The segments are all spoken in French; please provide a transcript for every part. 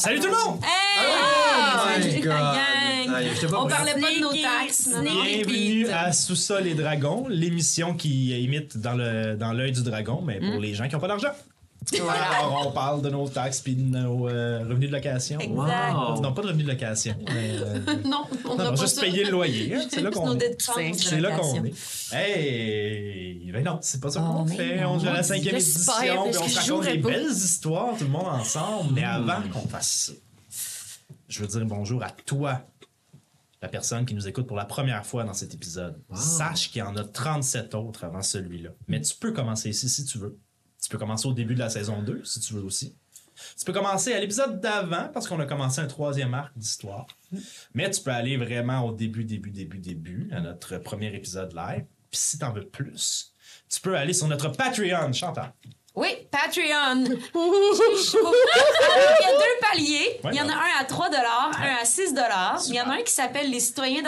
Salut tout le monde! Hey! Oh On parlait pas de nos taxes. Bienvenue à Sous-sol et Dragons, l'émission qui imite dans le dans l'œil du dragon, mais pour les gens qui n'ont pas d'argent. Voilà. Alors, on parle de nos taxes puis de nos euh, revenus de location. Exact. Wow. Non, pas de revenus de location. mais, euh, Non, on non, n'a non, pas juste ça. payer le loyer. hein, C'est là qu'on est. C'est là qu'on est. Hey! Ben non, c'est pas ça qu'on Oh, mais fait. non. On est à la cinquième édition, puis on se raconte des pas. belles histoires, tout le monde ensemble. Mais avant qu'on fasse ça, je veux dire bonjour à toi, la personne qui nous écoute pour la première fois dans cet épisode. Sache qu'il y en a 37 autres avant celui-là. Mais tu peux commencer ici si tu veux. Tu peux commencer au début de la saison 2 si tu veux aussi. Tu peux commencer à l'épisode d'avant parce qu'on a commencé un troisième arc d'histoire. Mais tu peux aller vraiment au début, début, début, début, à notre premier épisode live. Puis si t'en veux plus, tu peux aller sur notre Patreon, Chantal. Oui, Patreon. Il y a deux paliers. Il y en a un à 3 un à 6 Il y en a un qui s'appelle les citoyens.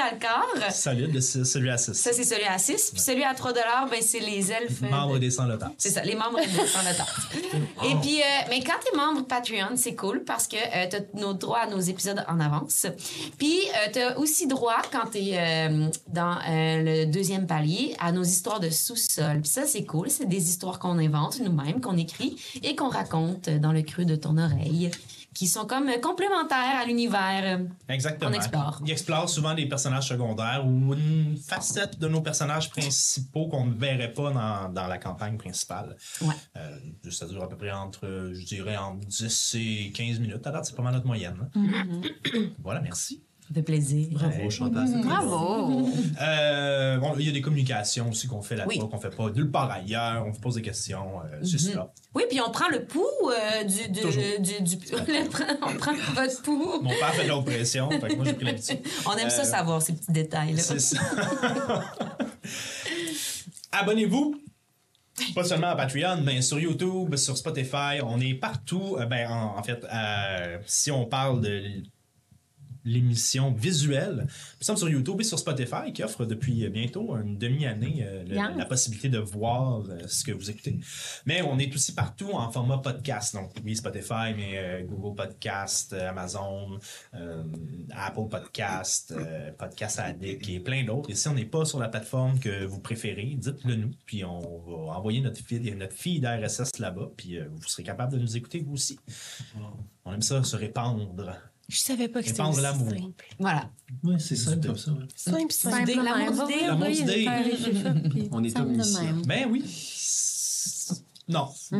Solide, le- celui à 6. Ça, c'est celui à 6. Puis celui à 3 ben, c'est les elfes. Membre des sans lotards. C'est ça, les membres de sans temps. Et puis, euh, mais quand t'es membre Patreon, c'est cool parce que euh, t'as nos droits à nos épisodes en avance. Puis, euh, t'as aussi droit, quand t'es euh, dans euh, le deuxième palier, à nos histoires de sous-sol. Puis ça, c'est cool. C'est des histoires qu'on invente nous-mêmes, qu'on écrit et qu'on raconte dans le creux de ton oreille, qui sont comme complémentaires à l'univers. Exactement. On explore. Il explore souvent des personnages secondaires ou une facette de nos personnages principaux qu'on ne verrait pas dans, dans la campagne principale. Ouais. Euh, ça dure à peu près entre, je dirais, entre 10 et 15 minutes. À date, c'est pas mal notre moyenne. hein. Mm-hmm. Voilà, merci. Ça fait plaisir. Bravo, Chantal. Bravo! Euh, bon, il y a des communications aussi qu'on fait là-bas, Oui. qu'on fait pas nulle part ailleurs. On vous pose des questions. euh, C'est Mm-hmm. cela. Oui, puis on prend le pouls euh, du, du, Toujours. du, du- on prend- votre pouls. Mon père fait de l'autre pression, fait que moi j'ai pris l'habitude. On aime ça savoir, ces petits détails-là. C'est ça. Abonnez-vous. Pas seulement à Patreon, mais sur YouTube, sur Spotify, on est partout. Euh, Ben, en, en fait, euh, si on parle de l'émission visuelle, nous sommes sur YouTube et sur Spotify qui offre depuis bientôt une demi-année euh, le- la possibilité de voir euh, ce que vous écoutez. Mais on est aussi partout en format podcast. Donc, oui, Spotify, mais euh, Google Podcast, euh, Amazon, euh, Apple Podcast, euh, Podcast Addict et plein d'autres. Et si on n'est pas sur la plateforme que vous préférez, dites-le nous. Puis on va envoyer notre feed, notre feed RSS là-bas. Puis euh, vous serez capable de nous écouter vous aussi. On aime ça, se répandre. Je savais pas que c'était aussi l'amour. simple. Voilà. Ouais, c'est simple comme ça. ouais. Simple, simple. L'amour d'idée. On est omniscient. Ben oui. Non. Mais-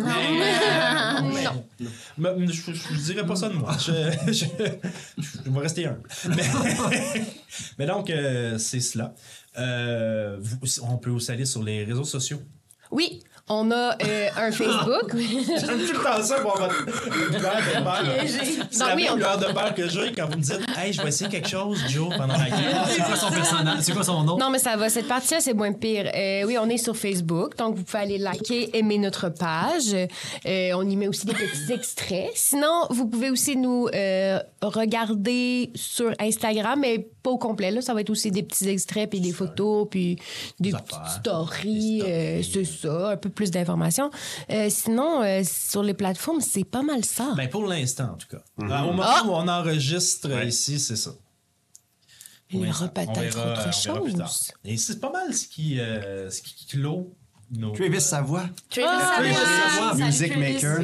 mais- mais- je, je dirais pas ça de moi. Je, je, je vais rester humble. Mais, mais donc, euh, c'est cela. Euh, vous- on peut aussi aller sur les réseaux sociaux. Oui, on a euh, un Facebook. J'aime tout le temps ça pour votre lueur de peur. C'est la oui, même lueur de peur que j'ai quand vous me dites Hey, je vais essayer quelque chose, Joe, pendant la guerre. C'est quoi son personnage? C'est quoi son nom? Non, mais ça va. Cette partie-là, c'est moins pire. Euh, oui, on est sur Facebook, donc vous pouvez aller liker, aimer notre page. Euh, on y met aussi des petits extraits. Sinon, vous pouvez aussi nous euh, regarder sur Instagram, mais pas au complet. Là, ça va être aussi des petits extraits, puis des photos, puis des Des petites affaires. stories. Euh, c'est ça, un peu plus d'informations. Euh, sinon, euh, sur les plateformes, c'est pas mal ça. Ben, pour l'instant, en tout cas. Euh, au moment Ah! où on enregistre Ouais. ici, c'est ça. Il y aura On peut-être autre chose. Et c'est pas mal ce qui, euh, ce qui clôt nos. Travis Savoie. Travis Ah, Savoie. Savoie, Salut, Music Travis. Maker.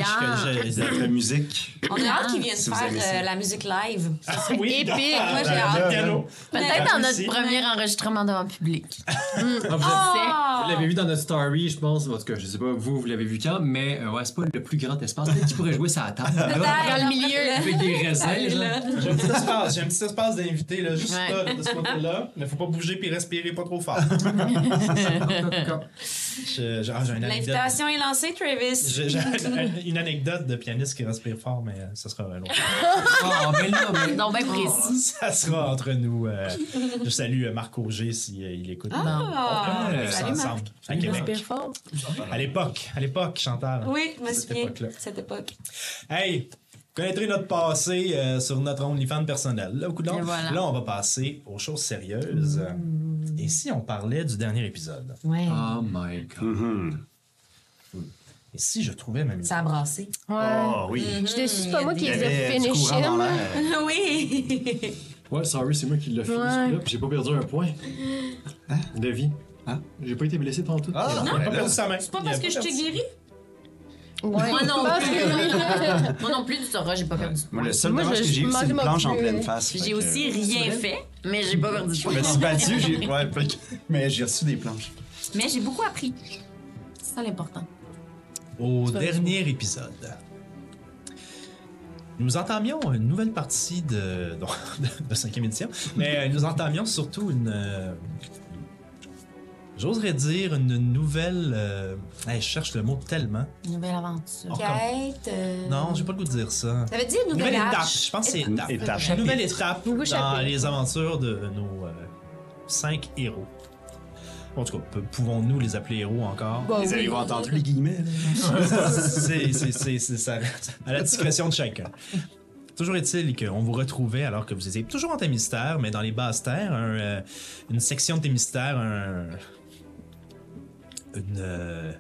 la musique. On a hâte qu'ils viennent Si faire euh, la musique live. Ah oui, Épique. Moi, j'ai hâte. Peut-être dans notre Aussi. premier enregistrement devant le public. Ah, vous! Vous l'avez vu dans notre story, je pense. En tout cas, je sais pas, vous, vous l'avez vu quand, mais euh, ouais, c'est pas le plus grand espace. Peut-être qu'il pourrait jouer ça à table. là, Dans le milieu. Avec des raisins. J'ai un petit espace, j'ai un petit espace d'invité là, juste Ouais. là, de ce côté-là, mais faut pas bouger puis respirer pas trop fort. J'ai ah, j'ai une anecdote. L'invitation est lancée, Travis. J'ai une anecdote de pianiste qui respire fort, mais euh, ça sera un autre. Ah, ben là, mais. Donc, bien précis. Ça sera entre nous. euh, je salue euh, Marc Auger s'il il écoute. Ah! On ça Salut, Marc. ensemble à Il Québec. respire fort. À l'époque, à l'époque, Chantal. Oui, je me Cette souviens. Cette époque. Hey, connaîtrez notre passé euh, sur notre OnlyFans personnel. Là, coup de long. Et voilà. Là, on va passer aux choses sérieuses. Et si on parlait du dernier épisode? Ouais. Oh my god. Et Et si je trouvais ma musique? Ça a brassé. Ouais. Oh oui. Je suis déçue, c'est pas moi qui les ai finish l'air. oui. Ouais, sorry, c'est moi qui l'ai fait, Ouais. j'ai pas perdu un point. De vie. Hein? J'ai pas été blessé tantôt. Ah, Il a pas perdu sa main. C'est pas parce que je t'ai guéri? Ouais. Moi non plus. Moi non plus, tu sauras, j'ai pas perdu de Moi, le seul Moi, dommage je- que j'ai eu, c'est une planche en pleine euh, face. J'ai aussi rien fait, mais j'ai pas perdu de Je me suis battu, j'ai... Ouais, fait que- mais j'ai reçu des planches. Mais j'ai beaucoup appris. C'est ça l'important. Au dernier épisode, nous entamions une nouvelle partie de, non, de, cinquième édition, mais euh, nous entamions surtout une. J'oserais dire une nouvelle. euh, hey, je cherche le mot tellement. Une nouvelle aventure. Oh, Quête. euh, Non, j'ai pas le goût de dire ça. Ça veut dire une Nouvelle nouvelle étape. Je pense que c'est Une étape. étape. Une nouvelle étape dans chapitre. les aventures de nos euh, cinq héros. En tout cas, pouvons-nous les appeler héros encore? Bon, Vous oui. avez entendu les guillemets, c'est ça, à la discrétion de chacun. Toujours est-il qu'on vous retrouvait alors que vous étiez toujours en Témistère, mais dans les basses terres, un, euh, une section de Témistère, un, une, euh,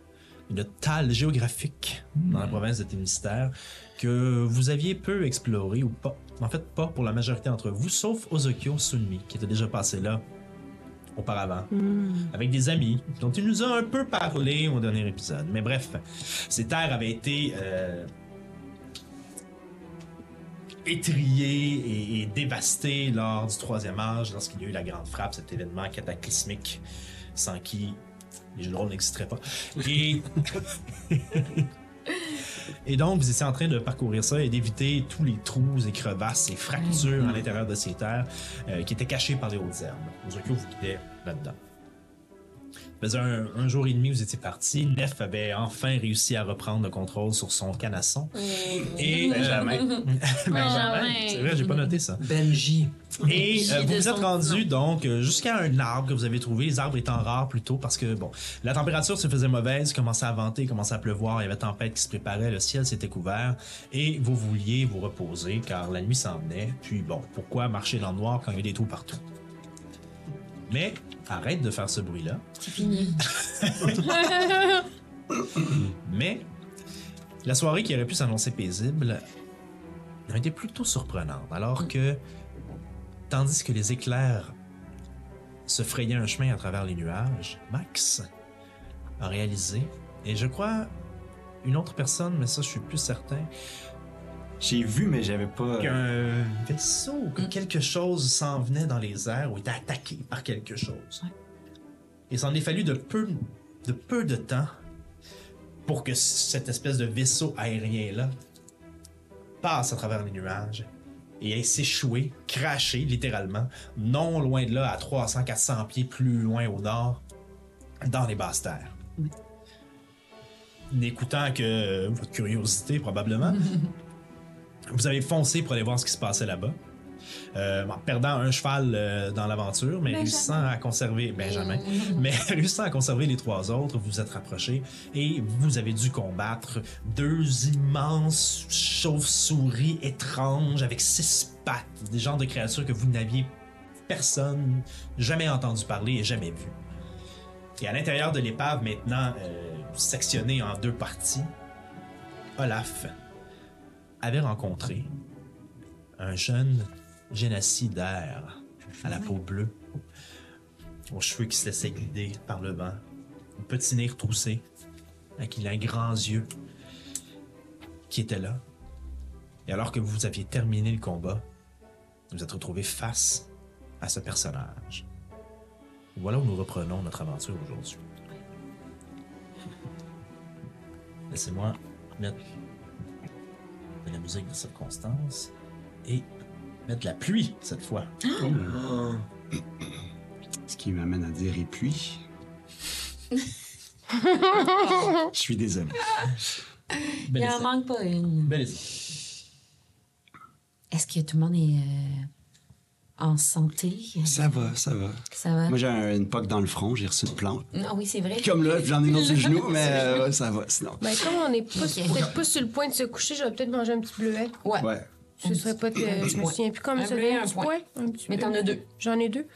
une tale géographique dans la province de Témistère que vous aviez peu exploré ou pas. En fait, pas pour la majorité d'entre vous, sauf Ozokyo Sunmi, qui était déjà passé là auparavant, avec des amis dont il nous a un peu parlé au dernier épisode. Mais bref, ces terres avaient été euh, étriées et, et dévastées lors du troisième âge, lorsqu'il y a eu la grande frappe, cet événement cataclysmique sans qui les jeux de rôle n'existeraient pas. Et... Et donc, vous étiez en train de parcourir ça et d'éviter tous les trous et crevasses et fractures à l'intérieur de ces terres euh, qui étaient cachées par les hautes herbes. Ozokyo vous guidait là-dedans. Faisait un, un jour et demi vous étiez parti. Nef avait enfin réussi à reprendre le contrôle sur son canasson. Et Benjamin. Benjamin. C'est vrai, j'ai pas noté ça. Benji. Et euh, vous vous êtes rendu donc euh, jusqu'à un arbre que vous avez trouvé, les arbres étant rares plutôt parce que bon, la température se faisait mauvaise, commençait à venter, commençait à pleuvoir, il y avait tempête qui se préparait, le ciel s'était couvert et vous vouliez vous reposer car la nuit s'en venait. Puis bon, pourquoi marcher dans le noir quand il y a des trous partout? Mais arrête de faire ce bruit-là. C'est fini. Mais la soirée qui aurait pu s'annoncer paisible a été plutôt surprenante, alors que, tandis que les éclairs se frayaient un chemin à travers les nuages, Max a réalisé, et je crois une autre personne, mais ça je suis plus certain, J'ai vu, mais j'avais pas... qu'un vaisseau, que quelque chose s'en venait dans les airs ou était attaqué par quelque chose. Et s'en est fallu de peu, de peu de temps pour que cette espèce de vaisseau aérien-là passe à travers les nuages et aille s'échouer, cracher littéralement, non loin de là, à 300-400 pieds plus loin au nord, dans les basses terres. N'écoutant que votre curiosité, probablement, vous avez foncé pour aller voir ce qui se passait là-bas. Euh, en perdant un cheval euh, dans l'aventure, mais Benjamin. réussissant à conserver Benjamin, mais réussissant à conserver les trois autres, vous vous êtes rapprochés et vous avez dû combattre deux immenses chauves-souris étranges avec six pattes, des genres de créatures que vous n'aviez personne jamais entendu parler et jamais vu. Et à l'intérieur de l'épave, maintenant euh, sectionnée en deux parties, Olaf avait rencontré un jeune génocidaire à la peau bleue, aux cheveux qui se laissaient guider par le vent, au petit nez retroussé, avec les grands yeux, qui était là. Et alors que vous aviez terminé le combat, vous êtes retrouvé face à ce personnage. Voilà où nous reprenons notre aventure aujourd'hui. Laissez-moi mettre de la musique de circonstance et mettre de la pluie cette fois. Ce qui m'amène à dire et puis... Je suis désolé. Il Bel en essai. manque pas une. Est-ce que tout le monde est euh, en santé? Ça va, ça va. Ça va? Moi, j'ai un- une poque dans le front, j'ai reçu une plante. Ah oui, c'est vrai. Comme là, j'en ai une autre sur le genou, mais euh, ouais, ça va, sinon. Ben, comme on n'est pas, peut-être pas sur le point de se coucher, j'aurais peut-être mangé un petit bleuet. Ouais. Ouais. Ce serait pas que je me souviens plus comme Un ça. Un un petit point. point. Un petit Mais t'en as deux. J'en ai deux.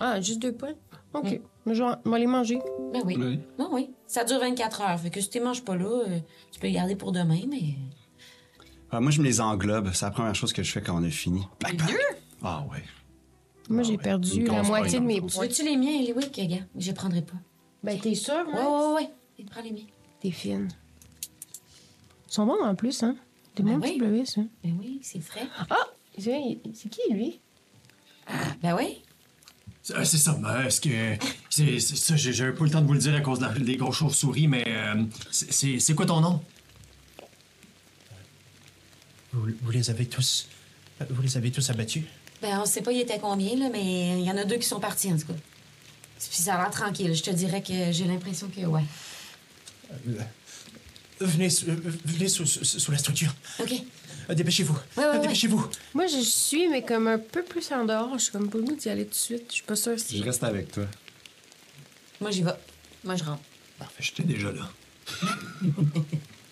Ah, juste deux points? OK. Mais je vais je vais les manger. Ben oui. Oui. Ben oui. Ça dure 24 heures. Fait que si tu les manges pas là, euh, tu peux les garder pour demain, mais. Ah, moi, je me les englobe. C'est la première chose que je fais quand on a fini. Plac, plac. Ah ouais. Moi, j'ai perdu la moitié de mes points. Veux-tu les miens, Eliwick, gars? Je les prendrai pas. Ben, t'es sûr, Ouais, ouais, ouais. ouais. Prends les miens. T'es fine. Ils sont bons en plus, hein? Des Ben oui. bleuets, ça. Ben oui, c'est frais. Ah! C'est qui, lui? Ben oui. Euh, C'est ça, mais est-ce que. C'est ça, j'ai- pas le temps de vous le dire à cause de la- des grosses chauves-souris, mais. euh, c'est- quoi ton nom? Vous, vous les avez tous. Vous les avez tous abattus? Ben, on sait pas il était combien, là, mais il y en a deux qui sont partis, en tout cas. Puis ça a l'air tranquille. Je te dirais que j'ai l'impression que, ouais. Venez, sous- euh, venez sous, sous- sous la structure. OK. Euh, Dépêchez-vous. Ouais, ouais, ouais. Dépêchez-vous. Moi, je suis, mais comme un peu plus en dehors. Je suis comme pas le d'y aller tout de suite. Je suis pas sûre si. Je reste avec toi. Moi, j'y vais. Moi, je rentre. Parfait, j'étais déjà là.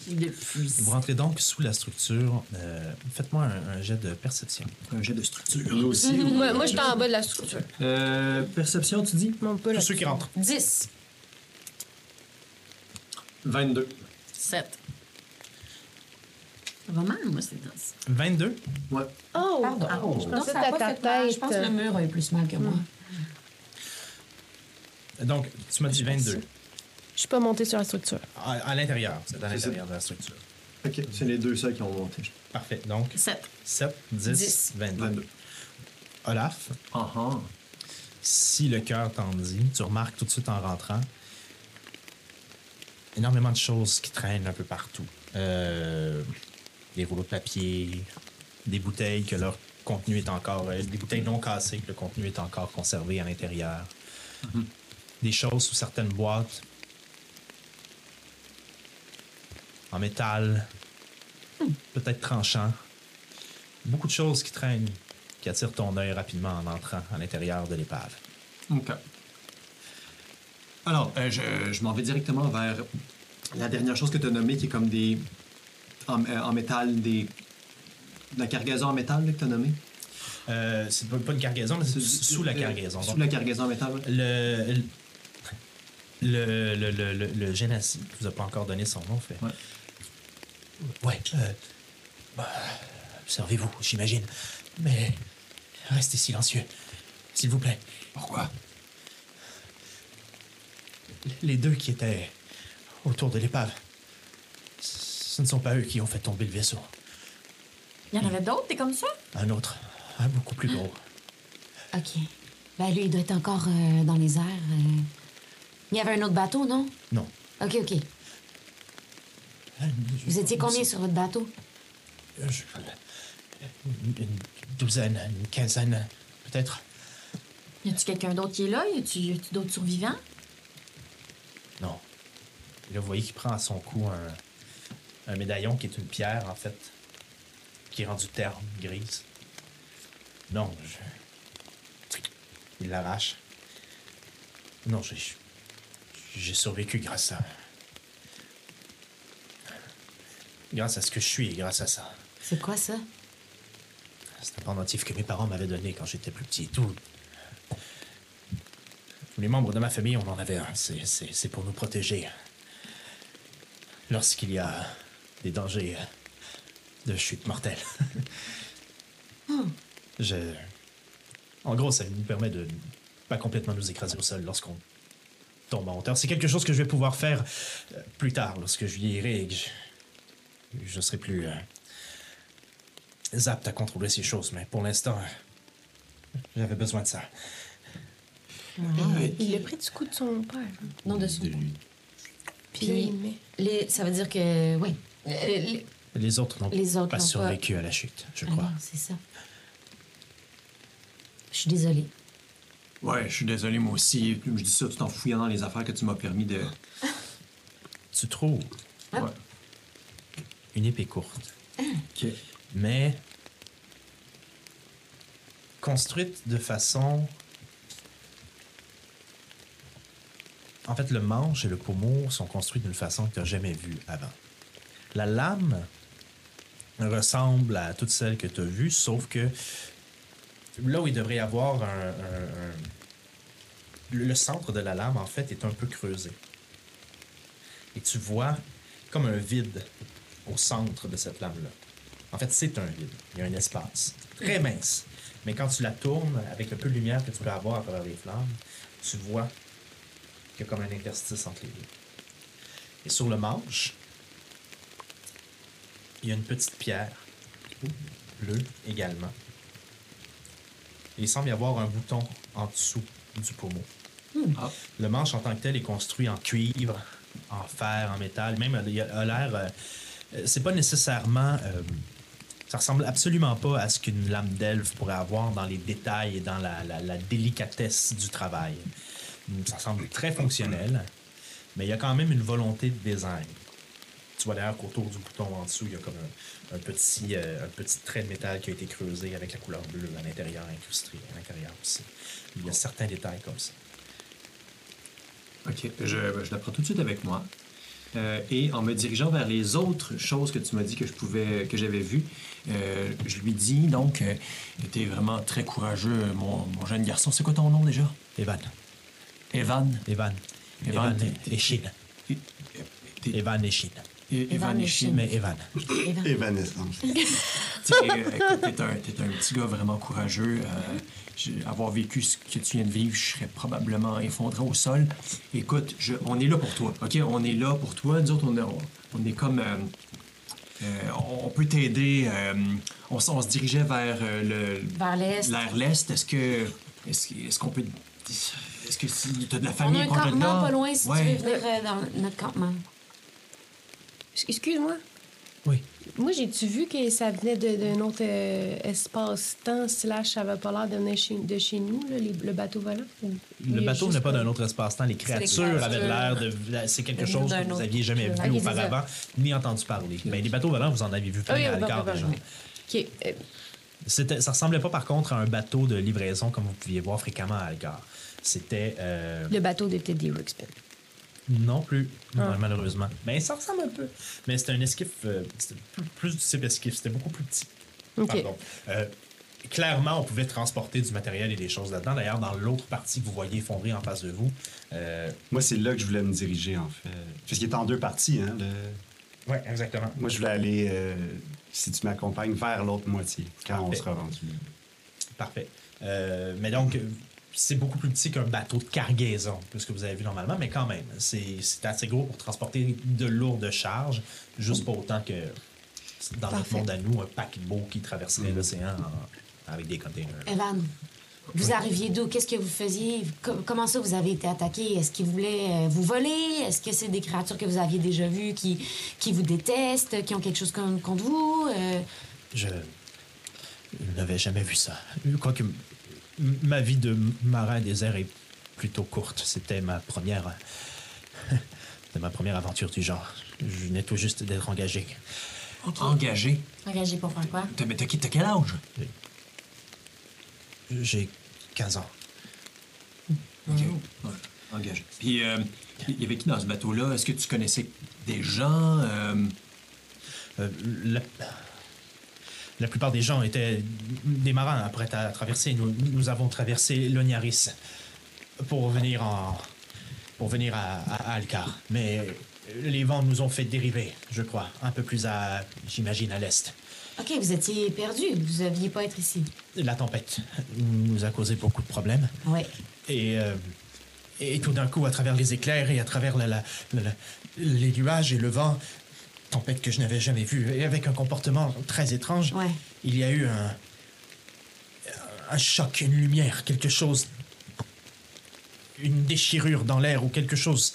De fusil. Vous rentrez donc sous la structure. Euh, Faites-moi un, un jet de perception. Un jet de structure. Nous aussi. Moi, moi je suis en bas de la structure. Euh, perception, tu dis? Mon pas Tous ceux qui rentrent. 10. 22. 7. Ça va mal, moi, c'est dans 22. Ouais. Oh! Pardon. Je Non, pensais ça a que pas ta fait mal. Je pense que le mur a eu plus mal que moi. Donc, tu m'as dit 22. Je suis pas montée sur la structure. À, à l'intérieur. C'est à l'intérieur de la structure. Ok, c'est les deux seuls qui ont monté. Parfait. Donc, 7. 7, 10, 10. 22. 22. Olaf, Ah ah. si le cœur t'en dit, tu remarques tout de suite en rentrant énormément de choses qui traînent un peu partout. Euh, des rouleaux de papier, des bouteilles que leur contenu est encore... euh, des bouteilles non cassées que le contenu est encore conservé à l'intérieur. Des choses sous certaines boîtes en métal, peut-être tranchant. Beaucoup de choses qui traînent, qui attirent ton œil rapidement en entrant à l'intérieur de l'épave. OK. Alors, euh, je, je m'en vais directement vers la dernière chose que tu as nommée, qui est comme des. En, euh, en métal, des. La cargaison en métal là, que tu as nommée? Euh, c'est pas pas une cargaison, mais c'est sous la cargaison. Sous Donc, la cargaison en métal. le, le, le, le, le, le vous a pas encore donné son nom, fait. Ouais. Ouais. euh, bah, Observez-vous, j'imagine. Mais restez silencieux, s'il vous plaît. Pourquoi? Les deux qui étaient autour de l'épave, ce ne sont pas eux qui ont fait tomber le vaisseau. Il y en avait d'autres, t'es comme ça? Un autre, un beaucoup plus gros. OK. Ben, lui, il doit être encore euh, dans les airs. euh. Il y avait un autre bateau, non? Non. OK, OK. Vous étiez combien sur votre bateau? Euh, je- Une, douzaine, une quinzaine, peut-être. Y a-tu quelqu'un d'autre qui est là? Y a-tu a-tu d'autres survivants? Non. Et là, vous voyez qu'il prend à son cou un, un médaillon qui est une pierre, en fait, qui est rendue terne, grise. Non, je... Il l'arrache. Non, j'ai... J'ai survécu grâce à... Grâce à ce que je suis et grâce à ça. C'est quoi ça? C'est un pendentif que mes parents m'avaient donné quand j'étais plus petit. Tout... Tous les membres de ma famille, on en avait un. C'est, pour nous protéger. Lorsqu'il y a des dangers de chute mortelle. Je... En gros, ça nous permet de pas complètement nous écraser au sol lorsqu'on tombe en hauteur. C'est quelque chose que je vais pouvoir faire euh, plus tard, lorsque je vieillirai et que je, je serai plus... euh, apte à contrôler ces choses, mais pour l'instant, j'avais besoin de ça. Il l'a pris du coup de son père. Non, dessus. Puis, mais... Les, ça veut dire que, oui. Euh, les- Les autres n'ont Les autres pas survécu à la chute, je Ah crois. non, c'est ça. Je suis désolée. Ouais, je suis désolé, moi aussi. Je dis ça tout en fouillant dans les affaires que tu m'as permis de. Tu trouves? Ah. Ouais. Une épée courte, mais construite de façon... En fait, le manche et le pommeau sont construits d'une façon que tu n'as jamais vue avant. La lame ressemble à toutes celles que tu as vues, sauf que là où il devrait y avoir un, un- un- le le centre de la lame, en fait, est un peu creusé. Et tu vois comme un vide au centre de cette lame-là. En fait, c'est un vide. Il y a un espace très mince. Mais quand tu la tournes, avec le peu de lumière que tu peux avoir à travers les flammes, tu vois qu'il y a comme un interstice entre les deux. Et sur le manche, il y a une petite pierre bleue également. Et il semble y avoir un bouton en dessous du pommeau. Ah. Le manche en tant que tel est construit en cuivre, en fer, en métal. Même il a, a l'air. Euh, c'est pas nécessairement. euh, ça ressemble absolument pas à ce qu'une lame d'elfe pourrait avoir dans les détails et dans la, la- délicatesse du travail. Ça semble très fonctionnel, mais il y a quand même une volonté de design. Tu vois d'ailleurs qu'autour du bouton en dessous, il y a comme un, un petit, euh, un petit trait de métal qui a été creusé avec la couleur bleue à l'intérieur, incrusté à l'intérieur aussi. Il y a certains détails comme ça. OK, je, je la prends tout de suite avec moi. Euh, et en me dirigeant vers les autres choses que tu m'as dit que je pouvais, que j'avais vues, euh, je lui dis donc, euh, t'es vraiment très courageux, mon, mon jeune garçon. C'est quoi ton nom déjà? Evan, Evan. Evan, Evan, Evan et Chine. Evan et Chine. E- Evan et Chine. Mais Evan. Sais, euh, écoute, T'es un, t'es un petit gars vraiment courageux. Euh, avoir vécu ce que tu viens de vivre, je serais probablement effondré au sol. Écoute, je- on est là pour toi, OK? On est là pour toi. Nous autres, on, est- on, on est comme... euh, euh, on, on peut t'aider. euh, on, on se dirigeait vers euh, le... Vers l'est. L'air l'Est. Est-ce que... Est-ce est-ce qu'on peut... Est-ce que si t'as de la On famille a un campement pas loin si Ouais. tu veux venir euh, dans notre campement. Excuse-moi. Oui. Moi, j'ai-tu vu que ça venait d'un autre euh, espace-temps, slash, ça avait pas l'air de venir chez- de chez nous, là, les- le bateau volant? Le bateau n'est pas d'un autre espace-temps. Les créatures avaient l'air de. C'est quelque chose que vous autre. aviez jamais vu auparavant, ni entendu parler. Mais les bateaux volants, vous en avez vu plein oui, à bah, déjà. OK. euh, Ça ressemblait pas par contre à un bateau de livraison comme vous pouviez voir fréquemment à Alcar. C'était. euh, le bateau de Teddy Ruxpin. Non plus, Ah. non, malheureusement. Mais ça ressemble un peu. Mais c'était un esquif, euh, c'était plus, plus du type esquif, c'était beaucoup plus petit. OK. Pardon. Euh, clairement, on pouvait transporter du matériel et des choses là-dedans. D'ailleurs, dans l'autre partie que vous voyez effondrée en face de vous, euh, Moi, c'est là que je voulais me diriger, en fait. Parce qu'il est en deux parties, hein. le- ouais, exactement. Moi, je voulais aller, euh, si tu m'accompagnes, vers l'autre moitié, quand on sera rendu. Parfait. Euh, mais donc, c'est beaucoup plus petit qu'un bateau de cargaison, que ce que vous avez vu normalement, mais quand même, c'est assez gros pour transporter de lourdes charges, juste pas autant que dans notre Parfait. monde à nous, un paquebot qui traverserait l'océan en- avec des containers. Evan, vous arriviez d'où? Qu'est-ce que vous faisiez? Com- comment ça vous avez été attaqué? Est-ce qu'ils voulaient euh, vous voler? Est-ce que c'est des créatures que vous aviez déjà vues qui, qui vous détestent, qui ont quelque chose con- contre vous? Euh, Je je n'avais jamais vu ça. Quoique ma vie de marin désert est plutôt courte. C'était ma première. C'était ma première aventure du genre. Je venais tout juste d'être engagé. Engagé? engagé pour faire quoi? T'as mais t'as- t'as quel âge? J'ai 15 ans. OK. Ouais, engagé. Puis, euh, il y avait qui dans ce bateau-là? Est-ce que tu connaissais des gens? euh, Euh, la... la plupart des gens étaient des marins prêts à traverser. Nous, nous avons traversé l'Oniaris pour venir en pour venir à, à Alcar. Mais les vents nous ont fait dériver, je crois, un peu plus à, j'imagine, à l'est. OK, vous étiez perdu. Vous aviez pas être ici. La tempête nous a causé beaucoup de problèmes. Ouais. Et, euh, et tout d'un coup, à travers les éclairs et à travers la- la- la- la- les nuages et le vent, tempête que je n'avais jamais vue, et avec un comportement très étrange, Ouais. il y a eu un, un choc, une lumière, quelque chose, une déchirure dans l'air ou quelque chose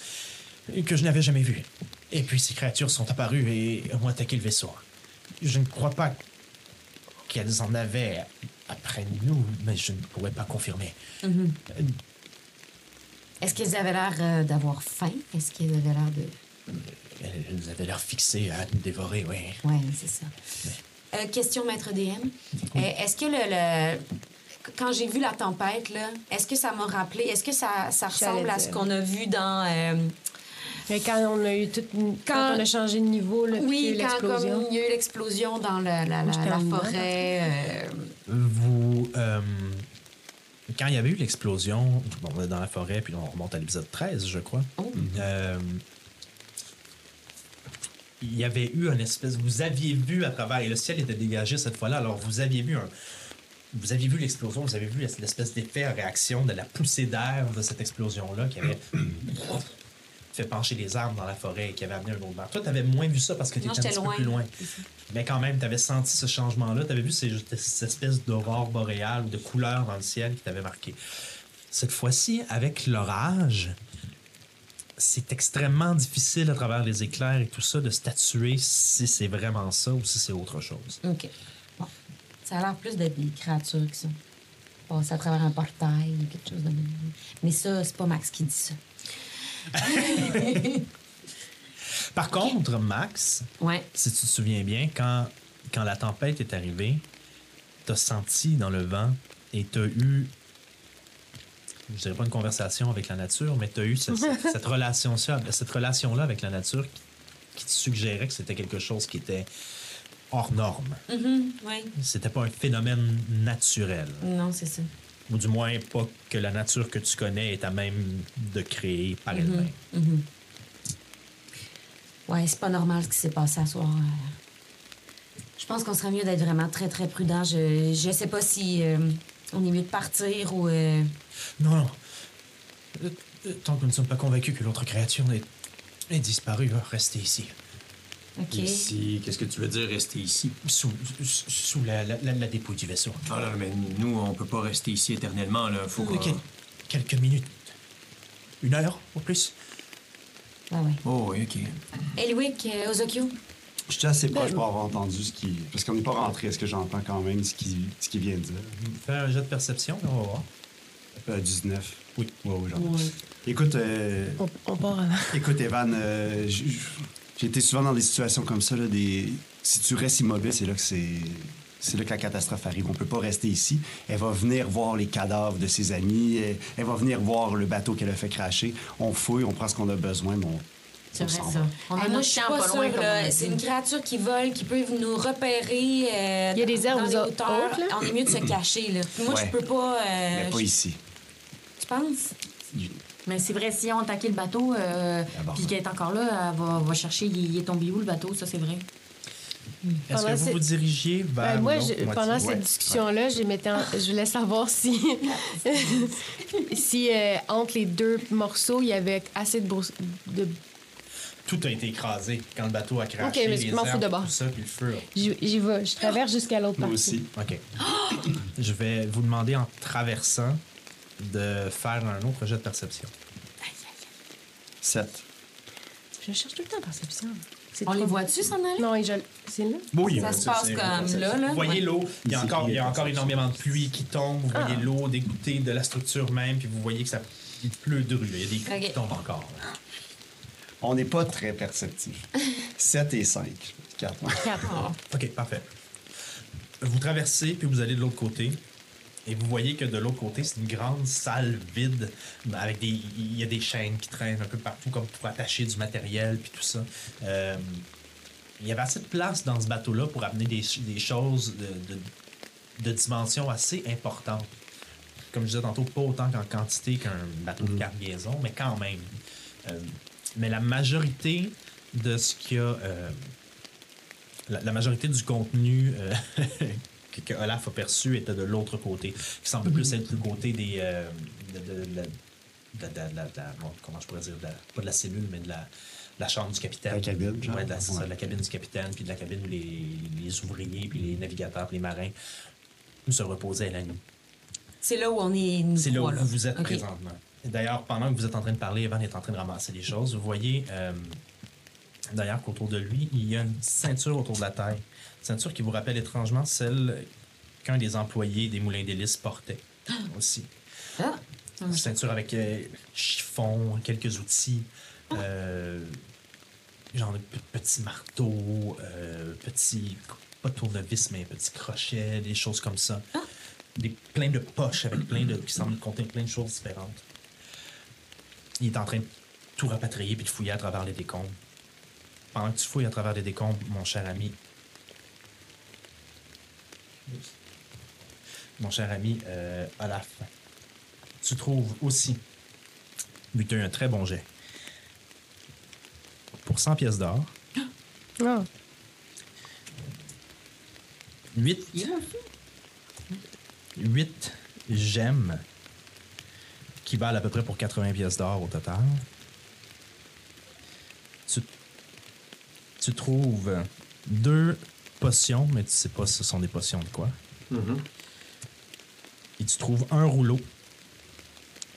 que je n'avais jamais vu. Et puis ces créatures sont apparues et ont attaqué le vaisseau. Je ne crois pas qu'elles en avaient après nous, mais je ne pourrais pas confirmer. Est-ce qu'ils avaient l'air euh, d'avoir faim? Est-ce qu'ils avaient l'air de... Elles avaient l'air fixées à nous dévorer, oui. Ouais, c'est ça. Euh, question, maître DM. Euh, est-ce que le, le- Quand j'ai vu la tempête, là, est-ce que ça m'a rappelé... Est-ce que ça, ça ressemble à ce qu'on a vu dans... euh, Mais quand on a eu tout, quand, Quand- on a changé de niveau, là, Oui, quand comme l'explosion. il y a eu l'explosion dans la, forêt. euh, Vous. euh, quand il y avait eu l'explosion bon, dans la forêt, puis on remonte à l'épisode 13, je crois. euh, il y avait eu un espèce. Vous aviez vu à travers. Et le ciel était dégagé cette fois-là. Alors, vous aviez vu un. Vous aviez vu l'explosion, vous avez vu l'espèce d'effet en réaction de la poussée d'air de cette explosion-là qui avait fait pencher les arbres dans la forêt et qui avait amené un autre vent. Toi, tu avais moins vu ça parce que tu étais un petit peu plus loin. Mais quand même, tu avais senti ce changement-là. Tu avais vu ces- cette espèce d'aurore boréale ou de couleur dans le ciel qui t'avait marqué. Cette fois-ci, avec l'orage, c'est extrêmement difficile à travers les éclairs et tout ça de statuer si c'est vraiment ça ou si c'est autre chose. OK. Bon. Ça a l'air plus d'être des créatures qui sont passées à travers un portail ou quelque chose de même. Mais ça, c'est pas Max qui dit ça. Par contre, Max, Ouais. si tu te souviens bien, quand, quand la tempête est arrivée, t'as senti dans le vent et t'as eu, je dirais pas une conversation avec la nature, mais t'as eu ce- cette, cette relation cette relation-là avec la nature qui, qui te suggérait que c'était quelque chose qui était hors norme. Mhm, oui. C'était pas un phénomène naturel. Non, c'est ça. Ou du moins pas que la nature que tu connais est à même de créer par elle-même. Ouais, c'est pas normal ce qui s'est passé à soir. Je pense qu'on serait mieux d'être vraiment très, très prudent. Je, je sais pas si euh, on est mieux de partir ou. euh, Non, non. Euh, euh, Tant que nous ne sommes pas convaincus que l'autre créature est, est disparue, va rester ici. OK. Ici, qu'est-ce que tu veux dire rester ici? Sous, sous- sous la, la, la- la dépouille du vaisseau. Ah là, mais nous, on peut pas rester ici éternellement. Là. Faut Ok. qu'on- Quelques minutes. Une heure au plus? Ah ouais. Oh, oui, OK. Eliwick, euh, Ozokyo. J'étais assez proche pour avoir entendu ce qui. Parce qu'on n'est pas rentré, est-ce que j'entends quand même ce qu'il ce qu'il vient de dire? Fais un jet de perception, on va voir. Euh, 19. Oui. Ouais, oui, j'entends. Écoute, euh, On, on part avant. écoute, Evan, euh, j'ai été souvent dans des situations comme ça. Là, des... Si tu restes immobile, c'est là que c'est. C'est là que la catastrophe arrive. On peut pas rester ici. Elle va venir voir les cadavres de ses amis. Elle, elle va venir voir le bateau qu'elle a fait cracher. On fouille, on prend ce qu'on a besoin, mais on, C'est vrai, ça. a Ah, pas loin, C'est une créature qui vole, qui peut nous repérer. euh, Il y a des les hautes, hauteurs. On est mieux de se cacher. Là. Moi, Ouais. je peux pas. euh, Mais pas ici. Tu penses? Mais c'est vrai, si on attaquait le bateau, euh, puis qu'elle est encore là, elle va, va chercher, il, est tombé où le bateau, ça c'est vrai. Est-ce que vous vous dirigiez vers. Ben, moi, je- pendant Ouais, cette discussion-là, je, m'étais en- je voulais savoir si, si euh, entre les deux morceaux, il y avait assez de, de Tout a été écrasé quand le bateau a craché. Ok, mais je m'en fous de bord. Tout ça, puis le feu. J'y vais. Je traverse jusqu'à l'autre Moi partie. aussi. OK. Je vais vous demander en traversant de faire un autre jet de perception. 7. Je cherche tout le temps perception. On les voit-tu s'en aller? Non, et je... c'est là. Oui, Ça se passe comme là, là? Vous voyez l'eau, il y a encore, il y a encore énormément de pluie qui tombe. Vous voyez Ah. l'eau dégoûtée de la structure même, puis vous voyez que ça il pleut de rue. Il y a des coups qui tombent encore. On n'est pas très perceptifs. 7 et 5. 4. Quatre. OK, parfait. Vous traversez, puis vous allez de l'autre côté. Et vous voyez que de l'autre côté, c'est une grande salle vide. Avec des, il y a des chaînes qui traînent un peu partout, comme pour attacher du matériel, puis tout ça. Euh, il y avait assez de place dans ce bateau-là pour amener des, des choses de, de, de dimension assez importante. Comme je disais tantôt, pas autant qu'en quantité qu'un bateau de cargaison, mais quand même. Euh, mais la majorité de ce qu'il y a. euh, la, la majorité du contenu euh, que, que Olaf a perçu était de l'autre côté, qui semble plus être du côté des. euh, de, de- de la- de- comment je pourrais dire de la- Pas de la cellule, mais de la, de la chambre du capitaine. La cabine, genre? Ouais, de la, c'est ça, Ouais. de la cabine du capitaine, puis de la cabine où les, les ouvriers, puis les navigateurs, puis les marins se reposaient la nuit. C'est là où on est. C'est là où vous vous êtes présentement. D'ailleurs, pendant que vous êtes en train de parler, Evan est en train de ramasser des choses. Vous voyez, euh, d'ailleurs, qu'autour de lui, il y a une ceinture autour de la taille. Ceinture qui vous rappelle étrangement celle qu'un des employés des moulins d'hélice portait aussi. Ah! Une ceinture avec euh, chiffon, quelques outils, euh, genre de petits marteaux, euh, petits, pas tournevis, mais petits crochets, des choses comme ça. Des, plein de poches avec plein de, qui semblent contenir plein de choses différentes. Il est en train de tout rapatrier puis de fouiller à travers les décombres. Pendant que tu fouilles à travers les décombres, mon cher ami, mon cher ami euh, Olaf, tu trouves aussi, vu que tu as eu un très bon jet, pour 100 pièces d'or, Ah. 8, 8 gemmes qui valent à peu près pour 80 pièces d'or au total. Tu, tu trouves deux potions, mais tu sais pas si ce sont des potions de quoi. Et tu trouves un rouleau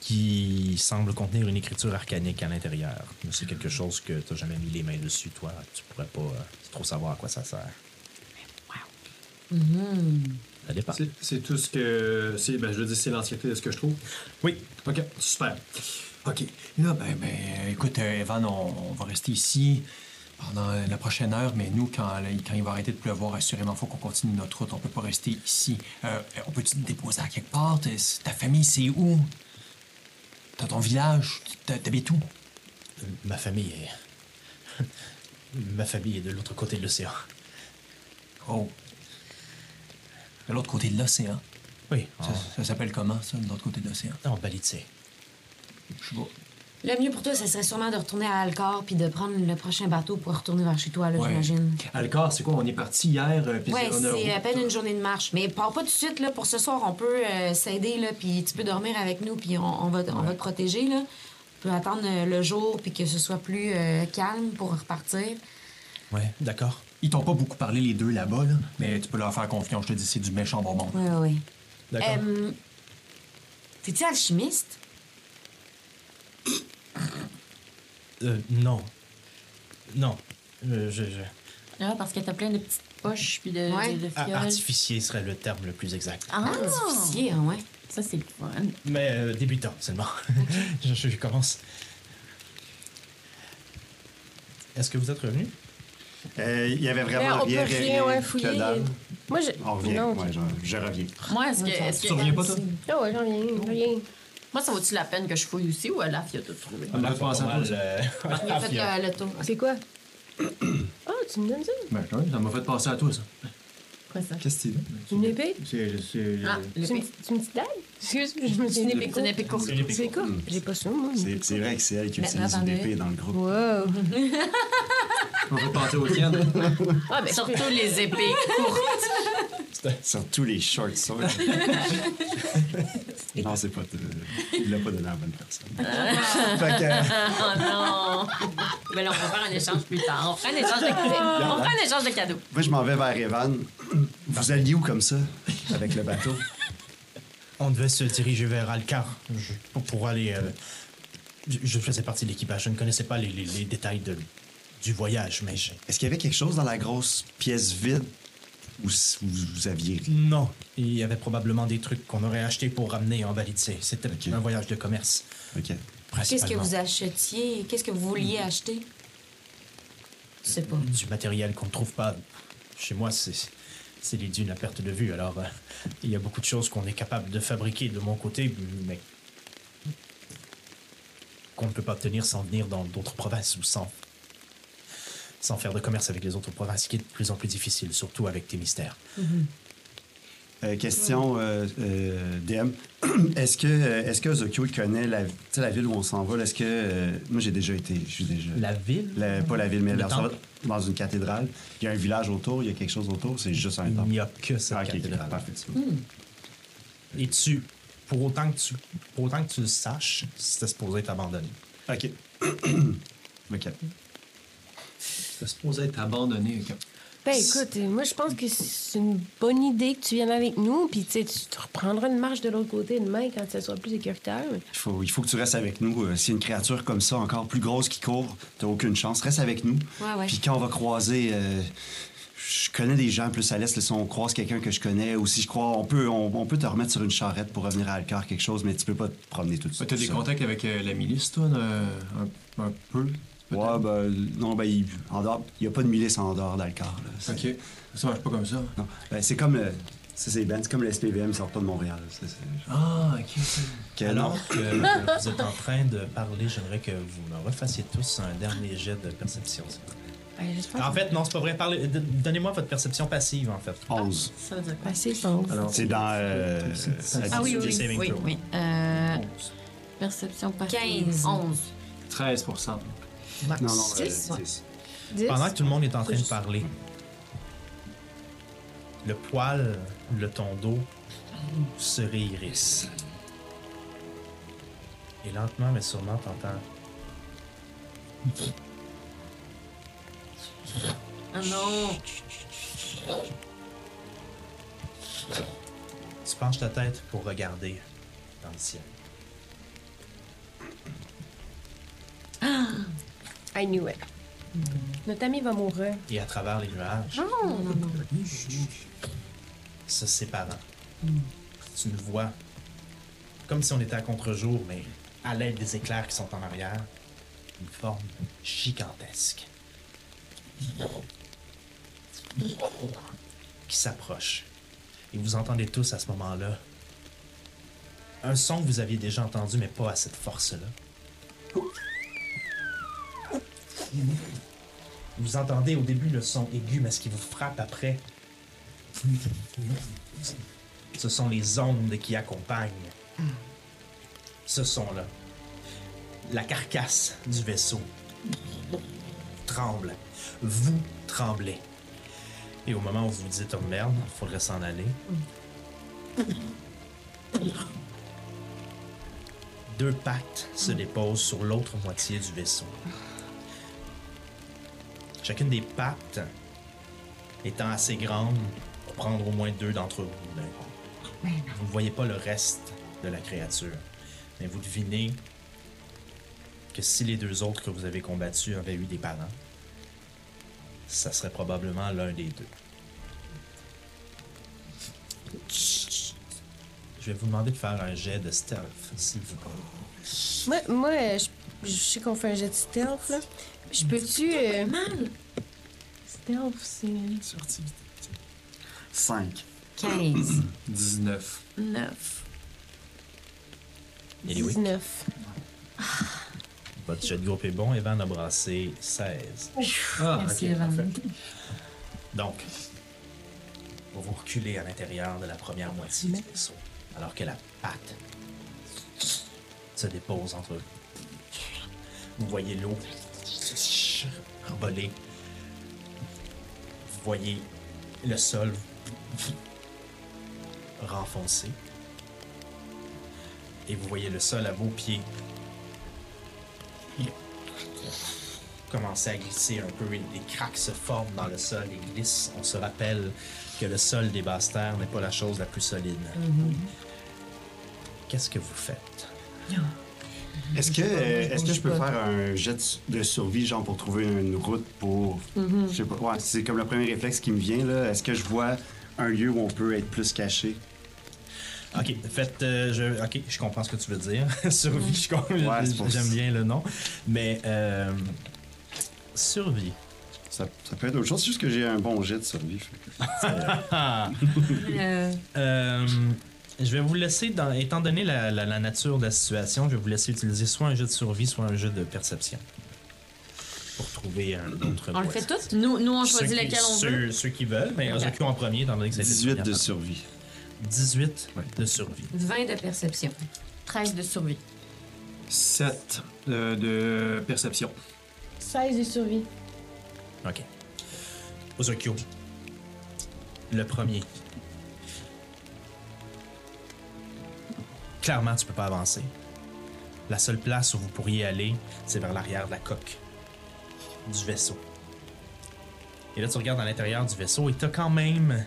qui semble contenir une écriture arcanique à l'intérieur. Mais c'est quelque chose que tu n'as jamais mis les mains dessus, toi. Tu pourrais pas euh, trop savoir à quoi ça sert. Ça dépend. C'est- C'est tout ce que. c'est- Ben, je veux dire, c'est l'entièreté de ce que je trouve. Oui, OK, super. OK. Là, ben, ben écoute, euh, Evan, on, on va rester ici pendant la prochaine heure, mais nous, quand, quand il va arrêter de pleuvoir, assurément, il faut qu'on continue notre route. On peut pas rester ici. Euh, on peut-tu te déposer à quelque part? T'es- Ta famille, c'est où? T'as ton village? T'habites où? ma famille est. Ma famille est de l'autre côté de l'océan. Oh. De l'autre côté de l'océan. Oui, Ça, en, ça s'appelle comment, ça, de l'autre côté de l'océan? en Balitse. Je sais pas. Le mieux pour toi, ce serait sûrement de retourner à Alcor puis de prendre le prochain bateau pour retourner vers chez toi, là, Ouais. j'imagine. Alcor, c'est quoi? On est parti hier, euh, puis Ouais, c'est à peine une journée de marche. Mais pars pas tout de suite, là. Pour ce soir, on peut euh, s'aider, là, puis tu peux dormir avec nous, puis on, on va, on va te protéger, là. On peut attendre euh, le jour, puis que ce soit plus euh, calme pour repartir. Ouais, d'accord. Ils t'ont pas beaucoup parlé les deux là-bas, là, mais tu peux leur faire confiance. Je te dis, c'est du méchant bonbon. Oui, oui. D'accord. Euh, T'es-tu alchimiste? Euh, non. Non. Euh, je, je- Ah, parce que t'as plein de petites poches puis de, Ouais. de, de a- fioles. Artificier serait le terme le plus exact. Ah, Artificier, hein, ouais. ça, c'est le fun. Mais euh, débutant seulement. je, je commence. Est-ce que vous êtes revenu? Euh, Il y avait Mais vraiment on peut rien, rien, que fouiller. dalle. Moi, je. On revient, Non, ouais, je, je reviens. Moi, est-ce que. Est-ce Tu que reviens pas, toi? Ah ouais, j'en viens, j'en viens. Moi, ça vaut-tu la peine que je fouille aussi ou Alaf, il a tout trouvé? On a pensé à euh, a fait le, le tour. C'est quoi? Ah, tu me donnes ça? Ben, ça m'a fait penser à toi, ça. Quoi ça? Qu'est-ce que c'est? Une épée? C'est. Ah, C'est une, une petite dague? Je me suis C'est une dit. épée, une épée courte. C'est épée? J'ai pas ça, moi. C'est vrai que c'est elle qui Maintenant, utilise une. dans le groupe. Wow. On va penser au tienne. Ah, Surtout les épées courtes. Sur tous les short swords. non, c'est pas. Il l'a pas donné à la bonne personne. fait que, Oh non! Mais là, on va faire un échange plus tard. On fera un échange de, on fera un échange de cadeaux. moi, je m'en vais vers Evan. Vous alliez où comme ça, avec le bateau? On devait se diriger vers Alcar je- pour, pour aller. euh, je, faisais partie de l'équipage. Je ne connaissais pas les, les- les détails de- du voyage, mais j'ai- Est-ce qu'il y avait quelque chose dans la grosse pièce vide? Vous, vous aviez. Non. Il y avait probablement des trucs qu'on aurait achetés pour ramener en Balitse. C'était un voyage de commerce, OK. Qu'est-ce que principalement. vous achetiez? Qu'est-ce que vous vouliez acheter? Je sais pas. Du matériel qu'on ne trouve pas chez moi, c'est. C'est les dunes à perte de vue. Alors, euh, il y a beaucoup de choses qu'on est capable de fabriquer de mon côté, mais qu'on ne peut pas obtenir sans venir dans d'autres provinces ou sans, sans faire de commerce avec les autres provinces, ce qui est de plus en plus difficile, surtout avec tes mystères. Euh, question, euh, euh, DM. Est-ce que, est-ce que Zokyo il connaît la, la ville où on s'en va? Est-ce que. euh, moi, j'ai déjà été. Je suis déjà. La ville? La- pas la ville, mais temple? dans une cathédrale. Il y a un village autour, il y a quelque chose autour, c'est juste un Il temple. n'y a que cette Ah, cathédrale. parfait. Et tu, pour autant que tu, pour autant que tu le saches, c'était supposé être abandonné. OK. OK. C'est supposé être abandonné. Ben écoute, moi je pense que c'est une bonne idée que tu viennes avec nous, puis tu sais, tu te reprendras une marche de l'autre côté demain quand ça sera plus sécuritaire. Il faut, il faut que tu restes avec nous. Euh, S'il y a une créature comme ça, encore plus grosse qui court, t'as aucune chance. Reste avec nous. Ouais, ouais. Puis quand on va croiser. euh, je connais des gens plus à l'est, si on croise quelqu'un que je connais, ou si je crois, on peut, on, on peut te remettre sur une charrette pour revenir à Alcar, quelque chose, mais tu peux pas te promener tout de Tu suite. as des contacts avec euh, la milice, toi, un, un peu? Ouais, ben, non, ben, il en dehors- il y a pas de milice en dehors d'Alcar. Ok. Ça marche pas comme ça. non. Ben, c'est comme. euh, ça, c'est ben, c'est comme le SPVM, sortent pas de Montréal. C'est- c'est- Ah, ok. que Alors que vous êtes en train de parler, j'aimerais que vous me refassiez tous un dernier jet de perception. s'il vous plaît. Ben, En fait, non, c'est pas vrai. Parlez- d- Donnez-moi votre perception passive, en fait. 11. que ça veut dire? Assez sombre. Alors, C'est dans. euh, Ah oui, oui, oui. oui. Euh, perception passive. 15. 11. 13 Non, non, euh. Pendant que tout le monde est en train de parler, le poil, le ton d'eau se réirisse. Et lentement, mais sûrement, t'entends. Ah non! Tu penches ta tête pour regarder dans le ciel. I knew it. Notre ami va mourir. Et à travers les nuages, Non, non, non. se séparant, tu ne vois, comme si on était à contre-jour, mais à l'aide des éclairs qui sont en arrière, une forme gigantesque qui s'approche. Et vous entendez tous à ce moment-là un son que vous aviez déjà entendu, mais pas à cette force-là. Vous entendez au début le son aigu, mais ce qui vous frappe après, ce sont les ondes qui accompagnent ce son-là. La carcasse du vaisseau tremble. Vous tremblez. Et au moment où vous vous dites, oh merde, faudrait s'en aller. Deux pattes se déposent sur l'autre moitié du vaisseau. Chacune des pattes étant assez grande pour prendre au moins deux d'entre vous. d'un coup. Vous ne voyez pas le reste de la créature, mais vous devinez que si les deux autres que vous avez combattus avaient eu des parents, ça serait probablement l'un des deux. Je vais vous demander de faire un jet de stealth, s'il vous plaît. Moi, moi je, je sais qu'on fait un jet de stealth, là. Je peux-tu. euh, Stealth, c'est. Sorti. 5. 15. 19. 9. Anyway, 19. votre jet de groupe est bon. Evan a brassé 16. Ah, Merci, ok, Evan. parfait. Donc, vous vous reculez à l'intérieur de la première moitié du vaisseau, alors que la patte se dépose entre eux. Vous voyez l'eau voler. Vous voyez le sol renfoncer. Et vous voyez le sol à vos pieds commencer à glisser un peu. Des craques se forment dans le sol et glissent. On se rappelle que le sol des basses terres n'est pas la chose la plus solide. Qu'est-ce que vous faites? Est-ce que, euh, est-ce que je peux faire un jet de- survie, genre pour trouver une route pour. Je sais pas. Ouais, c'est comme le premier réflexe qui me vient, là. Est-ce que je vois un lieu où on peut être plus caché? Ok, faites. euh, je, ok, je comprends ce que tu veux dire. survie, je comprends. Ouais, c'est pour J'aime ça. bien le nom. Mais euh, survie. Ça, ça peut être autre chose, c'est juste que j'ai un bon jet de survie. fait que- Euh, Euh, je vais vous laisser, dans, étant donné la, la- la nature de la situation, je vais vous laisser utiliser soit un jeu de survie, soit un jeu de perception. Pour trouver un autre. on le fait tout? Nous, nous, on choisit lequel on ceux, veut. Ceux qui veulent, mais Ok. Ozokyo en premier, étant donné que ça a été 18 de survie. 18 de survie. 20 de perception. 13 de survie. 7 de, de perception. 16 de survie. OK. Ozokyo. Le premier. Clairement, tu peux pas avancer. La seule place où vous pourriez aller, c'est vers l'arrière de la coque du vaisseau. Et là, tu regardes à l'intérieur du vaisseau et tu as quand même,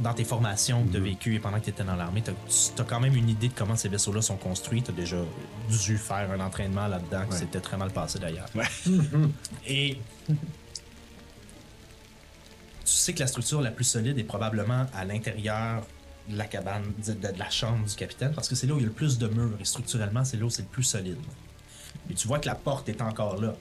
dans tes formations que tu as vécues et pendant que tu étais dans l'armée, tu as, quand même une idée de comment ces vaisseaux-là sont construits. Tu as déjà dû faire un entraînement là-dedans, qui Ouais. s'était très mal passé d'ailleurs. Ouais. Et tu sais que la structure la plus solide est probablement à l'intérieur de la cabane, de, de- de la chambre du capitaine, parce que c'est là où il y a le plus de murs et structurellement, c'est là où c'est le plus solide. Et tu vois que la porte est encore là.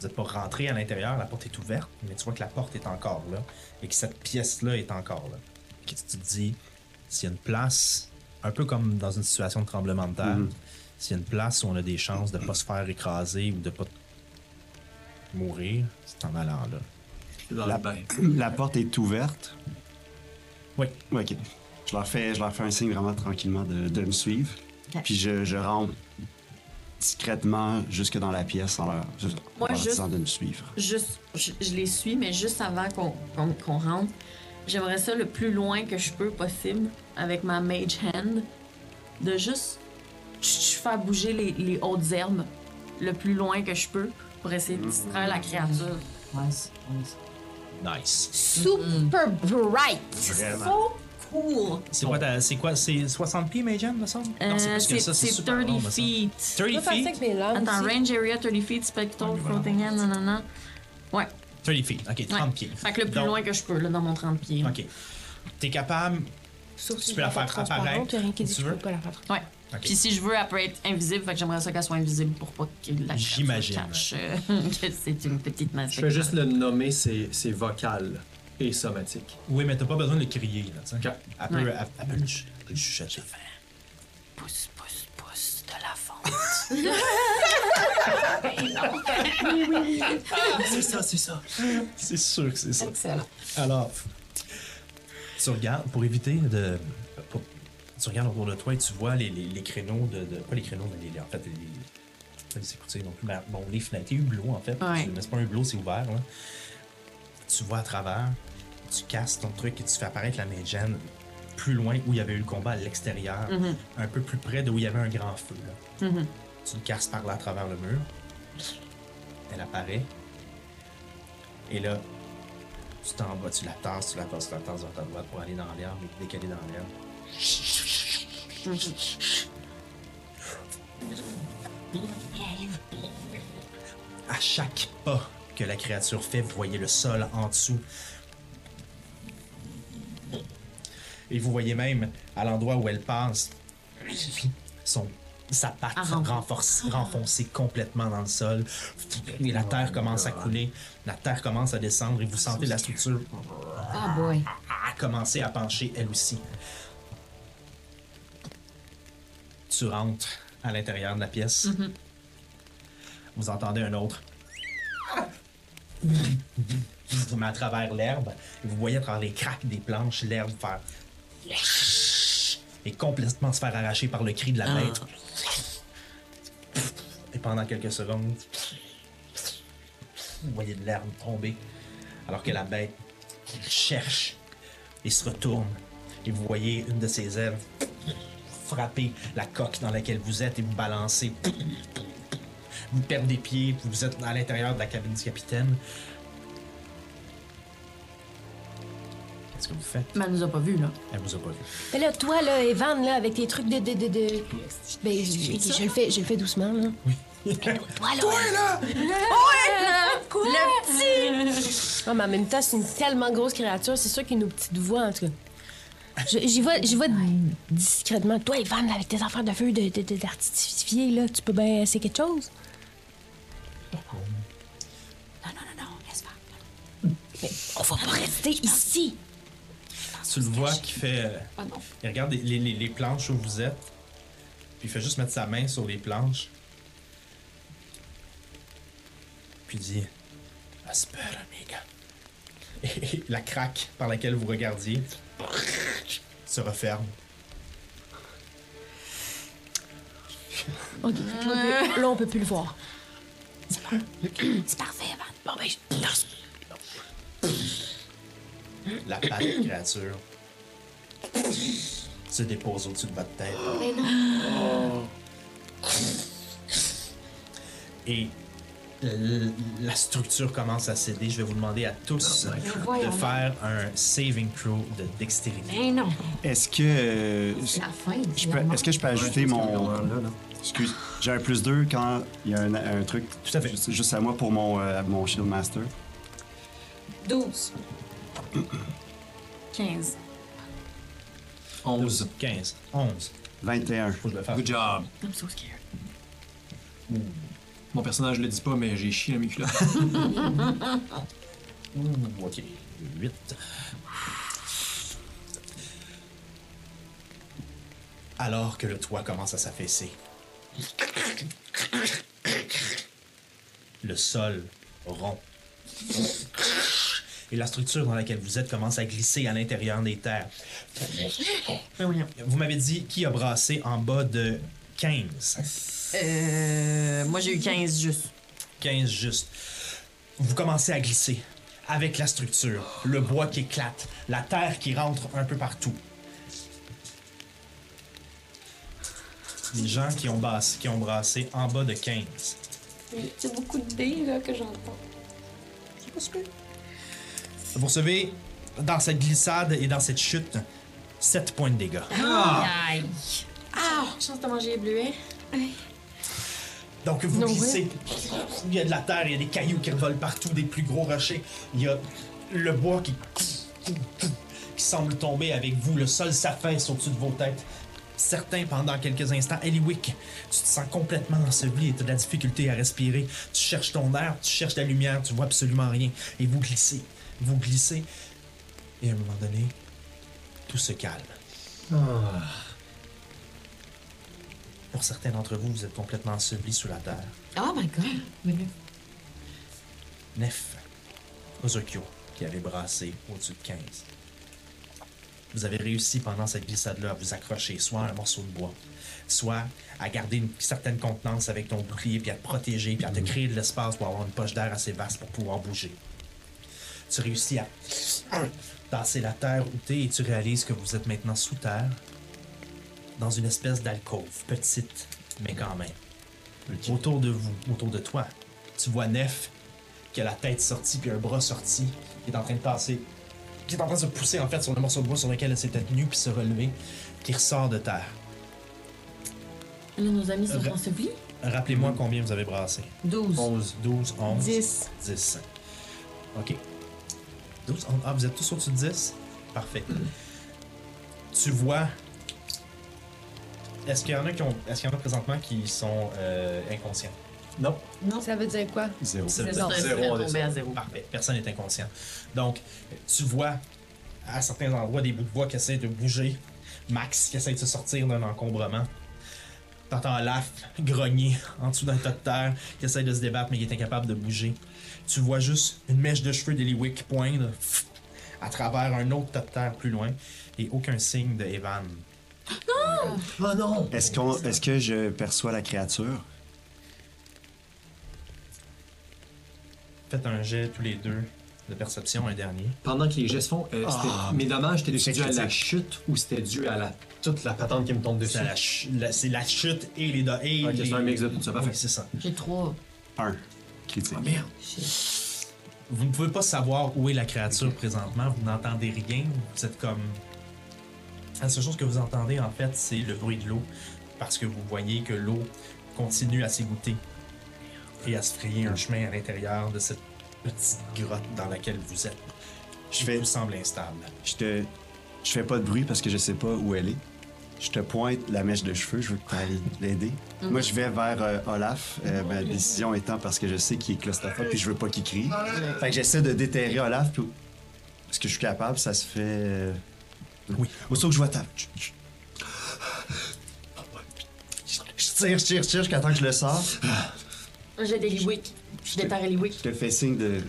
Vous n'êtes pas rentré à l'intérieur, la porte est ouverte, mais tu vois que la porte est encore là et que cette pièce-là est encore là. Et que tu te dis, s'il y a une place, un peu comme dans une situation de tremblement de terre, Mhm. s'il y a une place où on a des chances de ne pas se faire écraser ou de pas mourir, c'est en allant là. C'est dans La, le bain. la porte est ouverte? Oui. OK. Je leur fais, je leur fais un signe vraiment tranquillement de, de me suivre. Puis je, je rentre discrètement jusque dans la pièce en leur, juste- en Moi, leur juste- disant de me suivre. Juste, je, je les suis, mais juste avant qu'on rentre, j'aimerais ça le plus loin que je peux possible avec ma mage hand, de juste ch- ch- faire bouger les, les hautes herbes le plus loin que je peux pour essayer de distraire la créature. Nice, nice. Nice. Super bright. So C'est quoi, ta- c'est quoi, c'est 60 pieds, Majan, me semble? Euh, non, c'est plus que ça, c'est super 30 long, me semble. feet. 30 Je faire ça feet? mes Attends, aussi. range area 30 feet, spectral, floating hand, nanana. Ouais. 30 feet, ok, 30 ouais. pieds. Fait que le plus Donc, loin que je peux, là, dans mon 30 pieds. Ok. T'es capable. Sauf Tu peux la faire transparente, apparaître, y a rien qui dit si que tu veux. peux pas la faire. Ouais. Ok. Puis si je veux, elle peut être invisible, fait que j'aimerais ça qu'elle soit invisible pour pas que la J'imagine. cache euh, que c'est une petite masse. Je vais juste le nommer, c'est c'est vocal et somatique. Oui, mais t'as pas besoin de le crier, là, tu sais. Ok. Elle peut, Ouais. elle, elle peut le chuchoter. pousse, pousse, pousse de la fente. C'est ça, c'est ça. C'est sûr que c'est ça. Excellent. Alors, tu regardes, pour éviter de. pour- tu regardes autour de toi et tu vois les, les, les créneaux de, de- Pas les créneaux, mais les, en fait, les. Les écouteurs non plus, bon, les fenêtres, les hublots, en fait. Ouais. Mais c'est pas un hublot, c'est ouvert, là. Tu vois à travers, tu casses ton truc et tu fais apparaître la Magen plus loin où il y avait eu le combat à l'extérieur, un peu plus près de où il y avait un grand feu, là. Tu le casses par là à travers le mur. Elle apparaît. Et là, tu t'en vas, tu la tasses, tu la tasses, tu la tasses vers ta droite pour aller dans dès qu'elle est dans l'herbe, à chaque pas que la créature fait, vous voyez le sol en dessous. Et vous voyez même à l'endroit où elle passe, son, sa patte Ah, renforce. renforce- renfoncée complètement dans le sol. Et la terre commence à couler, la terre commence à descendre et vous sentez la structure Ah boy. a commencé à pencher elle aussi. Tu rentres à l'intérieur de la pièce. Vous entendez un autre. Mais à travers l'herbe, et vous voyez à travers les craques des planches l'herbe faire. Et complètement se faire arracher par le cri de la bête. Et pendant quelques secondes, vous voyez de l'herbe tomber, alors que la bête cherche et se retourne. Et vous voyez une de ses ailes frapper la coque dans laquelle vous êtes et vous balancer. Vous perdez pied, puis vous êtes à l'intérieur de la cabine du capitaine. Qu'est-ce que vous faites? Mais elle nous a pas vus, là. Elle vous a pas vu. Mais là, toi, là, Evan, là, avec tes trucs de. de, de, de... Ben, je, je- je le fais, je le fais doucement, là. Oui. Toi, là! Le petit! Ah, mais en même temps, c'est une tellement grosse créature, c'est sûr qu'il a une petite voix, en tout cas. Je- J'y vais, j'y vais discrètement. Toi, Evan, là, avec tes affaires de feu de, de, de- d'artificier, là, tu peux bien essayer quelque chose? Non, non, non, non, laisse faire. On va pas rester ici! Tu le vois qui fait. euh, Ah non. Il regarde les, les- les- planches où vous êtes, puis il fait juste mettre sa main sur les planches. Puis il dit Aspera, amiga. Et la craque par laquelle vous regardiez se referme. OK, fait que là, on peut, là, on peut plus le voir. C'est parfait, Evan. Bon, ben, je lance. La patte créature se dépose au-dessus de votre tête. Mais non. Et la structure commence à céder. Je vais vous demander à tous de voyons donc. faire un saving throw de dextérité. Mais non. Est-ce que. euh, C'est la fin. je peux- Est-ce que je peux ajouter mon. Là, là. Excuse, j'ai un plus 2 quand il y a un, un truc. Tout à fait. Juste, juste à moi pour mon, euh, mon Shield Master. 12. 15. 11. 15, 11. 21. Faut que je le fasse. Good job. I'm so scared. Mon personnage le dit pas, mais j'ai chié dans mes culottes. Ouh, ok. 8. Alors que le toit commence à s'affaisser, le sol rompt. et la structure dans laquelle vous êtes commence à glisser à l'intérieur des terres. Vous m'avez dit qui a brassé en bas de 15. Euh, moi, j'ai eu 15 juste. 15 juste. Vous commencez à glisser avec la structure, le bois qui éclate, la terre qui rentre un peu partout. Les gens qui ont, bassé, qui ont brassé en bas de 15. C'est beaucoup de dés là, que j'entends? Vous recevez, dans cette glissade et dans cette chute, 7 points de dégâts. Aïe. Ah! Chance de manger les bleuets. Donc vous No glissez. Il y a de la terre, il y a des cailloux qui revolent partout, des plus gros rochers. Il y a le bois qui, qui semble tomber avec vous. Le sol s'affaisse au-dessus de vos têtes. Certains, pendant quelques instants, Eliwick, tu te sens complètement enseveli et tu as de la difficulté à respirer. Tu cherches ton air, tu cherches la lumière, tu vois absolument rien. Et vous glissez, vous glissez. Et à un moment donné, tout se calme. Pour certains d'entre vous, vous êtes complètement ensevelis sous la terre. Oh my god. Nef, Ozokyo, qui avait brassé au-dessus de 15. Vous avez réussi pendant cette glissade-là à vous accrocher soit à un morceau de bois, soit à garder une certaine contenance avec ton bouclier, puis à te protéger, puis à te créer de l'espace pour avoir une poche d'air assez vaste pour pouvoir bouger. Tu réussis à tasser la terre où t'es et tu réalises que vous êtes maintenant sous terre, dans une espèce d'alcôve, petite, mais quand même. Autour de vous, autour de toi, tu vois Nef qui a la tête sortie puis un bras sorti, qui est en train de tasser, qui est en train de se pousser en fait sur le morceau de bois sur lequel elle s'était tenue puis se relever, qui ressort de terre. Là, nos amis sont Ra- ensevelis. Rappelez-moi combien vous avez brassé. 12. 11, 12, 11. 10. 10. OK. 12, 11. Ah, vous êtes tous au-dessus de 10? Parfait. Tu vois. Est-ce qu'il y en a qui ont. Est-ce qu'il y en a présentement qui sont euh, inconscients? Non. Ça veut dire quoi? Zéro. Ça veut dire zéro, tombé à zéro. Parfait. Personne n'est inconscient. Donc, tu vois à certains endroits des bouts de bois qui essaient de bouger. Max qui essaie de se sortir d'un encombrement. T'entends Laf grogner en dessous d'un tas de terre, qui essaie de se débattre mais qui est incapable de bouger. Tu vois juste une mèche de cheveux d'Eliwick qui poindre pff, à travers un autre tas de terre plus loin et aucun signe de Evan. Oh non! Est-ce qu'on, est-ce que je perçois la créature? Faites un jet tous les deux de perception, un dernier. Pendant que les gestes font, euh, c'était- Ah. mes dommages, c'était dû à la chute ou c'était dû à la, toute la patente qui me tombe dessus? C'est la, chute et les... do- Et Ok, les- c'est un mix de tout ça, parfait. Oui, c'est ça. J'ai 3. Un. Critique. Ah merde! Vous ne pouvez pas savoir où est la créature présentement, vous n'entendez rien, vous êtes comme... La seule chose que vous entendez en fait, c'est le bruit de l'eau, parce que vous voyez que l'eau continue à s'égoutter et à se frayer un chemin à l'intérieur de cette petite grotte dans laquelle vous êtes. Je fais, Tout semble instable. je te, je fais pas de bruit parce que je sais pas où elle est. Je te pointe la mèche de cheveux, je veux que tu ailles l'aider. Moi, je vais vers euh, Olaf, euh, ma décision étant parce que je sais qu'il est claustrophobe puis je veux pas qu'il crie. Fait que j'essaie de déterrer Olaf, puis parce que je suis capable, ça se fait. euh, Oui. Aussitôt que je vois ta. Je tire, je tire, je tire jusqu'à temps que je le sors. J'ai des Liwick. Je déterre Liwick. Je te fais signe de.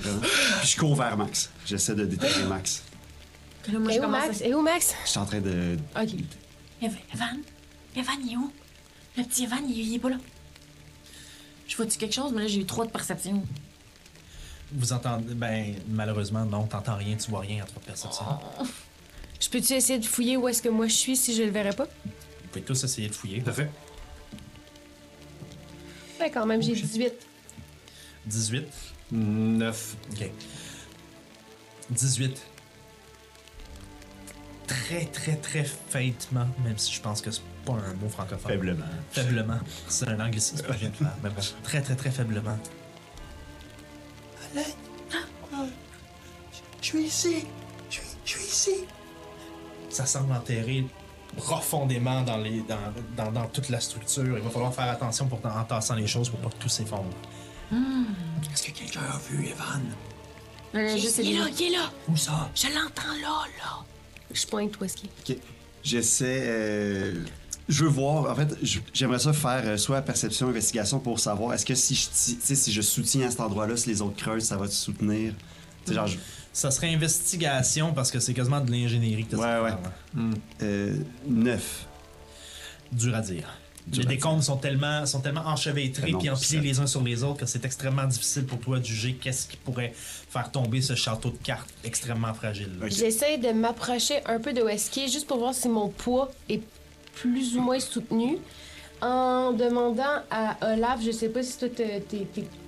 Puis je cours vers Max. J'essaie de déterrer Max. Là, moi, Et je où commence Max? à... Et où Max? Je suis en train de. Ok. Ev- Evan? Evan, il est où? Le petit Evan, il, il est pas là. Je vois-tu quelque chose? Mais là, j'ai eu trop de perception. Vous entendez... Ben, malheureusement, non, t'entends rien, tu vois rien à trois perceptions. Je peux-tu essayer de fouiller où est-ce que moi je suis si je le verrais pas? Vous pouvez tous essayer de fouiller. Parfait. Quand même, j'ai 18. 18. 9. OK. 18. Très, très, très faintement, même si je pense que c'est pas un mot francophone. Faiblement. Faiblement. C'est un anglicisme que je viens de faire. Mais bon, très, très, très faiblement. Alain! Je suis ici! Je suis, je suis ici! Ça semble enterré profondément dans, les, dans, dans, dans toute la structure. Il va falloir faire attention pour, en tassant les choses pour pas que tout s'effondre. Est-ce que quelqu'un a vu Evan? Là, juste Il est là, il est là. Où ça? Je l'entends là, là. Je pointe où est-ce qu'il est. Ok. J'essaie. euh, Je veux voir. En fait, je- j'aimerais ça faire euh, soit perception, investigation pour savoir est-ce que si je, sais, si je soutiens à cet endroit-là, si les autres creusent, ça va te soutenir C'est genre, je- Ça serait investigation parce que c'est quasiment de l'ingénierie que tu Ouais, ouais. euh, 9. Dur à dire. Dur les à décombres sont tellement, sont tellement enchevêtrés puis empilés les uns sur les autres que c'est extrêmement difficile pour toi de juger qu'est-ce qui pourrait faire tomber ce château de cartes extrêmement fragile. là. Ok. J'essaie de m'approcher un peu de Wesky juste pour voir si mon poids est plus ou moins soutenu. En demandant à Olaf, je sais pas si toi t'es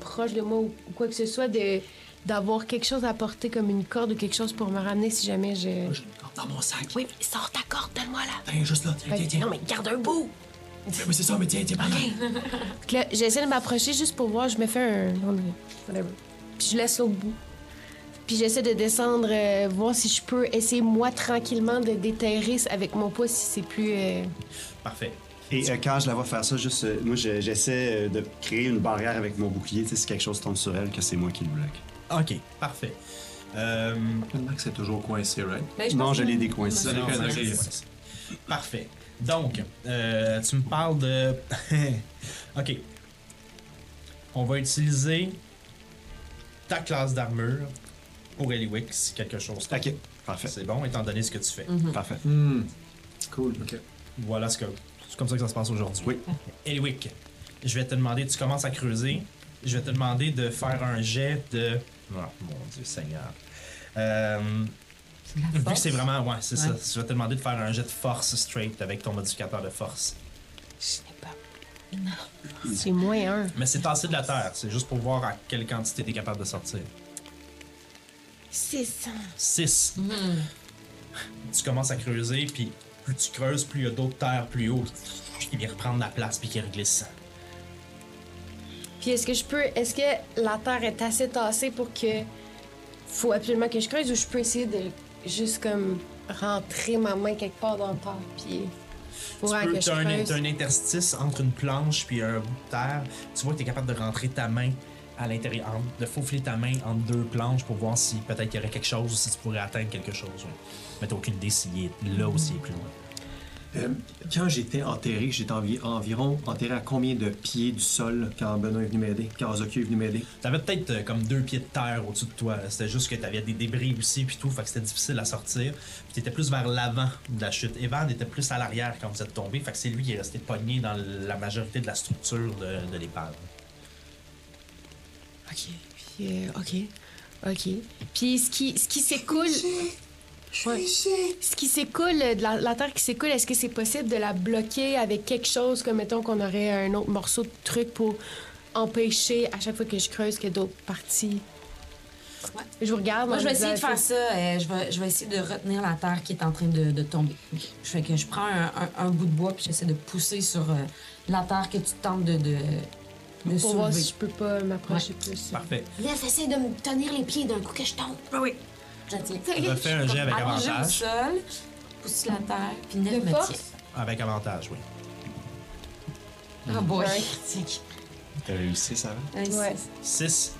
proche de moi ou ou quoi que ce soit, de d'avoir quelque chose à porter comme une corde ou quelque chose pour me ramener si jamais je. J'ai une corde dans mon sac. Oui, mais sors ta corde, donne-moi là. Tiens, juste là, tiens, tiens, tiens. Non, mais garde un bout. Mais oui, c'est ça, mais tiens, tiens, pardon. Donc là, j'essaie de m'approcher juste pour voir, je me fais un. Whatever. Puis je laisse l'autre bout. Puis j'essaie de descendre, euh, voir si je peux essayer, moi, tranquillement, de déterrer avec mon poids si c'est plus. euh, Parfait. Et euh, quand je la vois faire ça, juste, euh, moi, je- j'essaie de créer une barrière avec mon bouclier. Tu sais, si quelque chose tombe sur elle, que c'est moi qui le bloque. Ok, parfait. Euh, Le Max c'est toujours coincé, right? Ben, Non, je que- l'ai décoincé. non, c'est- Parfait. Donc, euh, tu me parles de. ok. On va utiliser ta classe d'armure pour Eliwick si quelque chose. tombe. Ok, parfait. C'est bon, étant donné ce que tu fais. Parfait. Hmm. Cool, ok. Voilà ce que. C'est comme ça que ça se passe aujourd'hui. Oui. Eliwick, je vais te demander, tu commences à creuser. Je vais te demander de faire un jet de. Oh mon Dieu Seigneur. Euh, vu que c'est vraiment. Ouais, c'est ça. Je vais te demander de faire un jet de force straight avec ton modificateur de force. Je n'ai pas. C'est moins un. Mais c'est tasser de la terre. C'est juste pour voir à quelle quantité tu es capable de sortir. Six. 6. Tu commences à creuser, puis plus tu creuses, plus il y a d'autres terres plus haut qui viennent reprendre la place puis qui reglissent. Puis est-ce que je peux. Est-ce que la terre est assez tassée pour que. Faut absolument que je creuse ou je peux essayer de juste comme rentrer ma main quelque part dans la terre puis. Faut Tu peux, que je t'as un, creuse? t'as un interstice entre une planche puis un bout de terre. Tu vois que tu es capable de rentrer ta main à l'intérieur, de faufiler ta main entre deux planches pour voir si peut-être qu'il y aurait quelque chose ou si tu pourrais atteindre quelque chose. ouais. Mais t'as aucune idée s'il est là ou s'il est plus loin. Euh, quand j'étais enterré, j'étais envi- environ enterré à combien de pieds du sol quand Benoît est venu m'aider, quand Ozokyo est venu m'aider? T'avais peut-être euh, comme deux pieds de terre au-dessus de toi. C'était juste que t'avais des débris aussi puis tout, fait que c'était difficile à sortir. Puis t'étais plus vers l'avant de la chute. Evan était plus à l'arrière quand vous êtes tombé, fait que c'est lui qui est resté pogné dans la majorité de la structure de, de l'épave. Ok. Puis, euh, ok. Ok. Puis ce qui, ce qui s'écoule. Ouais. Ce qui s'écoule, la, la terre qui s'écoule, est-ce que c'est possible de la bloquer avec quelque chose, comme mettons qu'on aurait un autre morceau de truc pour empêcher à chaque fois que je creuse qu'il y ait d'autres parties? Ouais. Je vous regarde. Moi, je vais essayer de faire ça. euh, je, vais, je vais essayer de retenir la terre qui est en train de, de tomber. Je fais que je prends un, un- un bout de bois puis j'essaie de pousser sur euh, la terre que tu tentes de, de, de Pour voir soulever. si je peux pas m'approcher plus. Parfait. Nef, essaie de me tenir les pieds d'un coup que je tombe. Ah oui. Je tiens. Refais un jet avec Allongé au avantage. sol, pousse la terre, puis De me force? tient. Avec avantage, oui. Ah boy. Ouais. critique. T'as réussi, ça va? Ouais, Ouais. c'est- 6.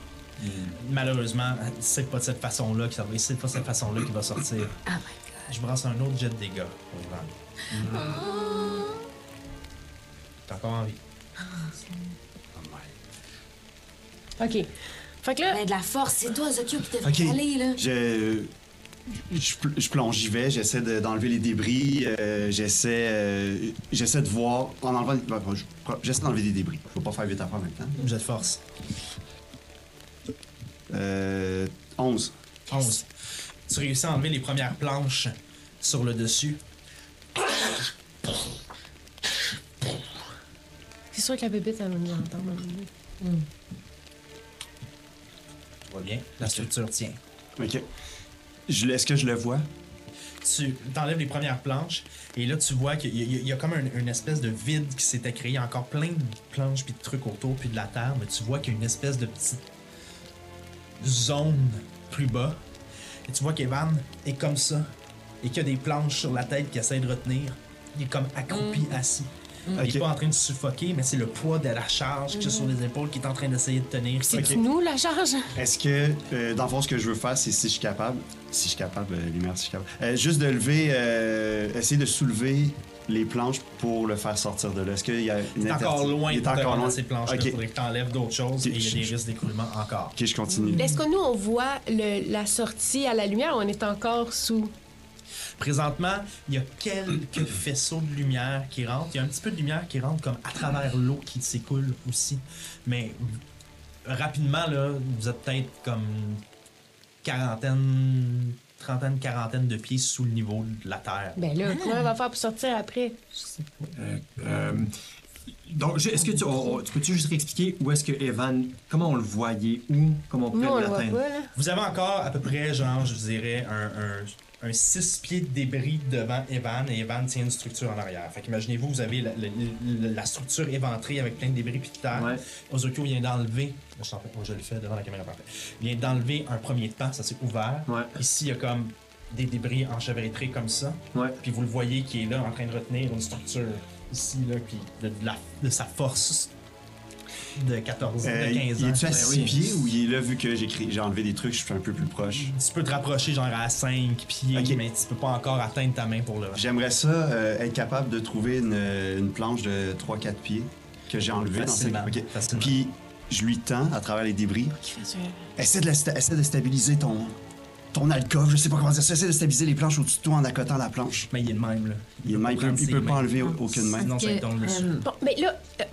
Malheureusement, c'est pas de cette façon-là qu'il va, c'est pas de cette façon-là qu'il va sortir. Oh my god. Je brasse un autre jet de dégâts pour Ivan. T'as encore envie. OK. Fait que là, Ben, de la force, c'est toi, Zokyo, qui t'es fait aller, là. Je, je, je plonge, j'y vais, j'essaie de- d'enlever les débris, euh, j'essaie, euh, j'essaie de voir, en enlevant, je- j'essaie d'enlever des débris. Je vais pas faire vite à faire en même temps. Jet de force. Euh, 11. 11. Tu réussis à enlever les premières planches sur le dessus. c'est sûr que la bébête, elle va nous entendre. Tout va bien. La structure tient. OK. Je, Est-ce que je le vois? tu t'enlèves les premières planches et là tu vois qu'il y, a- il y a comme un- une espèce de vide qui s'était créé, Il y a encore plein de planches puis de trucs autour puis de la terre, mais tu vois qu'il y a une espèce de petite zone plus bas et tu vois qu'Evan est comme ça et qu'il y a des planches sur la tête qui essaie de retenir. Il est comme accroupi, assis. Il Ok. est pas en train de suffoquer, mais c'est le poids de la charge qui est sur les épaules qui est en train d'essayer de tenir. C'est nous, la charge? Est-ce que, euh, dans le fond, ce que je veux faire, c'est si je suis capable, si je suis capable, euh, lumière, si je suis capable, euh, juste de lever, euh, essayer de soulever les planches pour le faire sortir de là? Est-ce qu'il y a une Il est encore loin Il est de encore loin. ces planches-là. Ok. Il faudrait que tu enlèves d'autres choses et il y a des risques d'écroulement encore. Ok, je continue. Est-ce que nous, on voit le- la sortie à la lumière ou on est encore sous? Présentement, il y a quelques faisceaux de lumière qui rentrent. Il y a un petit peu de lumière qui rentre comme à travers l'eau qui s'écoule aussi. Mais rapidement, là, vous êtes peut-être comme quarantaine, trentaine, quarantaine de pieds sous le niveau de la terre. Ben là, comment on va faire pour sortir après? Euh, euh, donc, je- est-ce que tu, on- on- tu peux-tu juste réexpliquer où est-ce que Evan, comment on le voyait, où, comment on Nous, pourrait on le voit l'atteindre? pas, là. Vous avez encore à peu près, genre, je vous dirais, un, un, un 6 pieds de débris devant Evan et Evan tient une structure en arrière. Fait qu'imaginez-vous, vous avez la, la- la- la structure éventrée avec plein de débris puis de terre. Ouais. Vient d'enlever, je, fais- je le fais devant la caméra parfait, il vient d'enlever un premier pan, ça s'est ouvert. Ouais. Ici, il y a comme des débris enchevêtrés comme ça. Ouais. Puis vous le voyez qui est là en train de retenir une structure ici, là, puis de, de la, de sa force de 14 Euh, de il 15 ans. est-tu à Ben 6 oui. pieds ou il est là vu que j'ai enlevé des trucs, je suis un peu plus proche? Tu peux te rapprocher genre à 5 pieds, Ok. mais tu peux pas encore atteindre ta main pour le. J'aimerais ça euh, être capable de trouver une, une planche de 3-4 pieds que j'ai enlevée dans cette- ok. facilement. Puis je lui tends à travers les débris. Essaie de, la sta- essaie de stabiliser ton, ton alcove, je sais pas comment dire ça. Essaie de stabiliser les planches au-dessus de toi en accotant la planche. Mais il est le même, là. Il, est même- il peut, il pas enlever aucune main. Sinon, ça tombe dessus. euh, Bon, mais là, euh,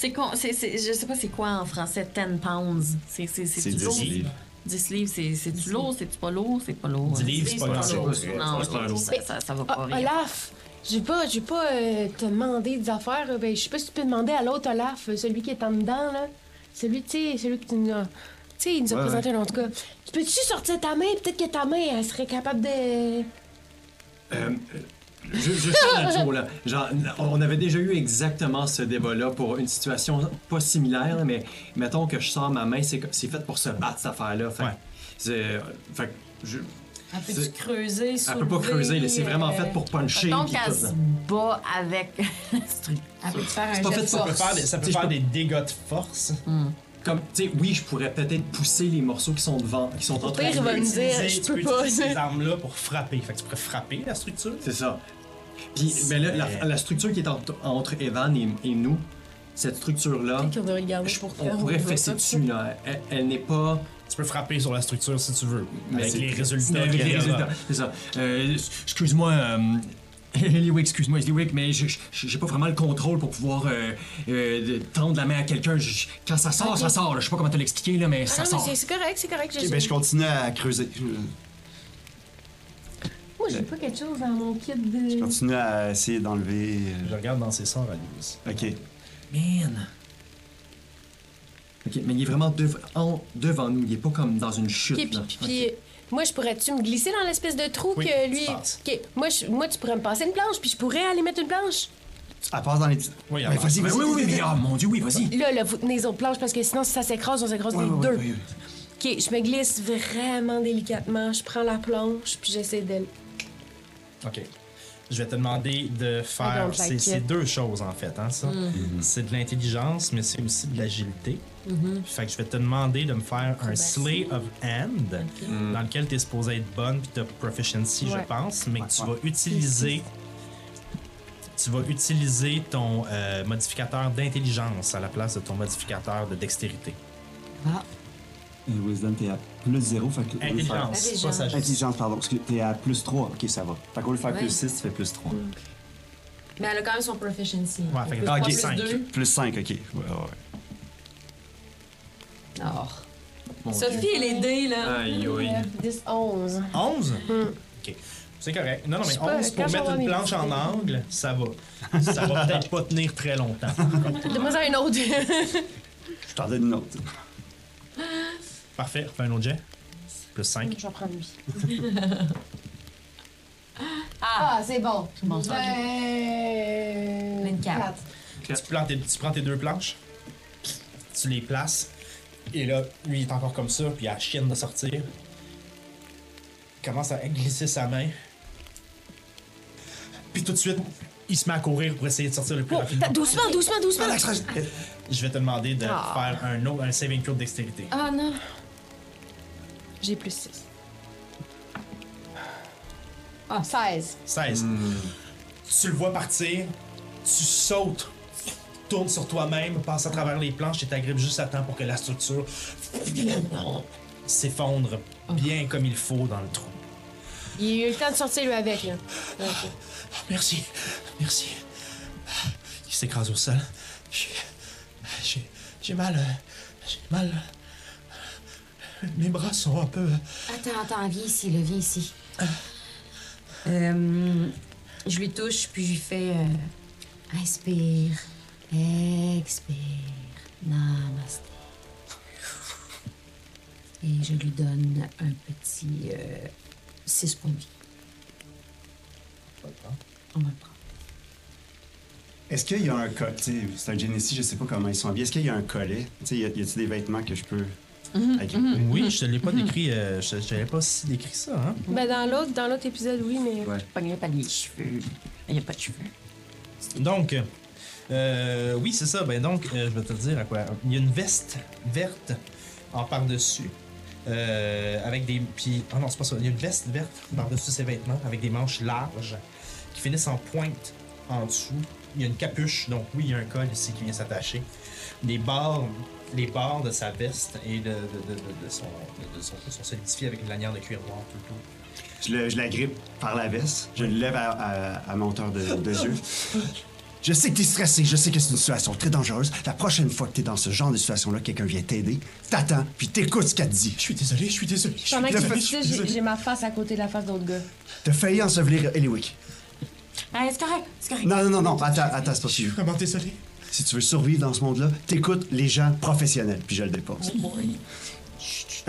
C'est con, c'est, c'est, je sais pas c'est quoi en français 10 pounds. C'est, c'est, c'est, C'est du 10 lourd? livres. 10 livres, c'est, c'est-tu lourd? C'est-tu pas lourd? C'est pas lourd. 10 livres, c'est pas lourd. Non, C'est pas lourd. ça, ça, ça va pas Ah, rien. Olaf, j'ai pas, j'ai pas euh, te demandé des affaires. Ben, je sais pas si tu peux demander à l'autre Olaf, euh, celui qui est en dedans, là. Celui, tu sais, celui que tu nous as. Tu sais, il nous a Ouais, présenté, en tout cas. Tu peux-tu sortir ta main? Peut-être que ta main, elle serait capable de. Euh, je, je Joe, là. Genre, on avait déjà eu exactement ce débat-là pour une situation pas similaire, mais mettons que je sors ma main, c'est c'est fait pour se battre, cette affaire-là. Fait, Ouais. c'est- fait que je- Elle peut c'est- creuser, elle peut pas creuser, là, c'est vraiment fait pour puncher. Donc, elle se bat avec. Elle peut te faire un jet de Ça peut force. faire des, ça peut Tu faire des dégâts de force. Comme, tu sais, oui, je pourrais peut-être pousser les morceaux qui sont devant, qui sont en train pire, il va de... me dire, Utiliser- je tu peux peux pas. utiliser ces armes-là pour frapper. Fait que tu pourrais frapper la structure. C'est ça. Puis, ben là, la, la structure qui est entre, entre Evan et, et nous, cette structure-là, Peut-être qu'on va regarder je- pour on pourrait fesser dessus, là. Elle, elle n'est pas... Tu peux frapper sur la structure si tu veux. Mais avec c'est- les résultats. Avec qu'il résultats, c'est ça. Euh, excuse-moi, euh, Eliwick, excuse-moi, Eliwick, mais je- je- j'ai pas vraiment le contrôle pour pouvoir euh, euh, tendre la main à quelqu'un. Je- Quand ça sort, ça sort. là. Je sais pas comment te l'expliquer, là, mais ça Ah, non, mais sort. c'est- c'est correct, c'est correct. Je ben, je continue à creuser. Je Moi, j'ai pas quelque chose dans mon kit de. continue à essayer d'enlever. Je regarde dans ses sorts à euh, Ok. Man! Ok, mais il est vraiment dev- en- devant nous. Il est pas comme dans une chute. Ok, puis, là. puis- puis, moi, je pourrais-tu me glisser dans l'espèce de trou Oui, que tu lui. Ok, moi, je- moi, tu pourrais me passer une planche, puis je pourrais aller mettre une planche. Elle passe dans les. Oui, Ben, elle vas-y, Ben vas-y. oui, oui, oui, vas-y, mais oh mon dieu, oui, vas-y. Là, là, vous tenez les autres planches parce que sinon, si ça s'écrase, on s'écrase Ouais, les ouais, deux. ouais. Ok, je me glisse vraiment délicatement, je prends la planche, puis j'essaie de. OK. Je vais te demander de faire. like C'est deux choses, en fait, hein, ça. C'est de l'intelligence, mais c'est aussi de l'agilité. Fait que je vais te demander de me faire un Slay of Hand, dans lequel tu es supposé être bonne puis tu as proficiency, je pense, mais que tu Ouais, vas utiliser. Tu vas utiliser ton euh, modificateur d'intelligence à la place de ton modificateur de dextérité. Et Wisdom, t'es à plus 0. Fait que Intelligence, pas Intelligence. sagesse. Intelligence, pardon. Parce que t'es à plus 3. Ok, ça va. Fait qu'au lieu de faire Ouais. plus 6, tu fais plus 3. Mais elle a quand même son proficiency. Ouais, fait que Plus ah, trois, ok, plus cinq. deux. Plus 5, ok. Ouais, ouais, ouais. Oh. Mon Sophie Dieu. et les dés, là. Aïe, aïe. 10, 11. 11? OK. C'est correct. Non, non, mais sais pas, 11 quand pour mettre une planche en angle, ça va. Ça va peut-être pas tenir très longtemps. Donne-moi ça un autre. Je t'en donne une autre. Parfait. Fais un autre jet. Plus 5. Je vais prendre lui. ah, c'est bon. Bon, ça, Ben... 24. Tu, prends tes, tu prends tes deux planches, tu les places, et là, lui, il est encore comme ça, puis il a la chienne de sortir. Il commence à glisser sa main. Puis tout de suite, il se met à courir pour essayer de sortir le plus Oh, rapidement. doucement, doucement, doucement. Je vais te demander de Ah. faire un autre, un saving throw de dextérité. Ah non. J'ai plus 6. Ah, 16. 16. Tu le vois partir, tu sautes, tournes sur toi-même, passes à travers les planches et t'agrippes juste à temps pour que la structure s'effondre bien comme il faut dans le trou. Il a eu le temps de sortir, lui, avec. Là. Merci, merci. Il s'écrase au sol. J'ai- J'ai j'ai mal. euh, J'ai mal. Mes bras sont un peu. euh, Attends, attends, viens ici, là, viens ici. Euh, je lui touche, puis je lui fais euh, inspire, expire, namaste. Et je lui donne un petit 6 points de vie. On va le prendre. Est-ce qu'il y a un collet? C'est un Genesis, je sais pas comment ils sont habillés. Est-ce qu'il y a un collet? Tu sais, y a-t-il des vêtements que je peux agripper? Oui, je te l'ai pas décrit. euh, je t'avais pas si décrit ça, hein? Ben, dans l'autre, dans l'autre épisode, oui, mais. Ouais. Il n'y a pas les cheveux. Il n'y a pas de cheveux. Donc, euh, oui, c'est ça. Ben donc, euh, je vais te dire à quoi. Il y a une veste verte en par-dessus. euh, avec des. Puis. Oh non, c'est pas ça. Il y a une veste verte par-dessus ses vêtements avec des manches larges qui finissent en pointe en dessous. Il y a une capuche, donc oui, il y a un col ici qui vient s'attacher. Les bords, les bords de sa veste et de, de, de, de- de son, de, de son sont solidifiés avec une lanière de cuir noir tout le tour. Je, le- je la grippe par la veste. Je le lève à, à, à ma hauteur de, de yeux. Je sais que t'es stressé, je sais que c'est une situation très dangereuse. La prochaine fois que t'es dans ce genre de situation-là, quelqu'un vient t'aider, t'attends, puis t'écoutes ce qu'elle te dit. Je suis désolé, je suis désolé. Je suis Pendant que tu fait- dis ça, j'ai ma face à côté de la face d'autre gars. T'as failli ensevelir Eliwick. Ah, c'est correct, c'est correct. Non, non, non, non, attends, attends, c'est pas sûr. vraiment désolé. Si tu veux survivre dans ce monde-là, t'écoutes les gens professionnels, puis je le dépose.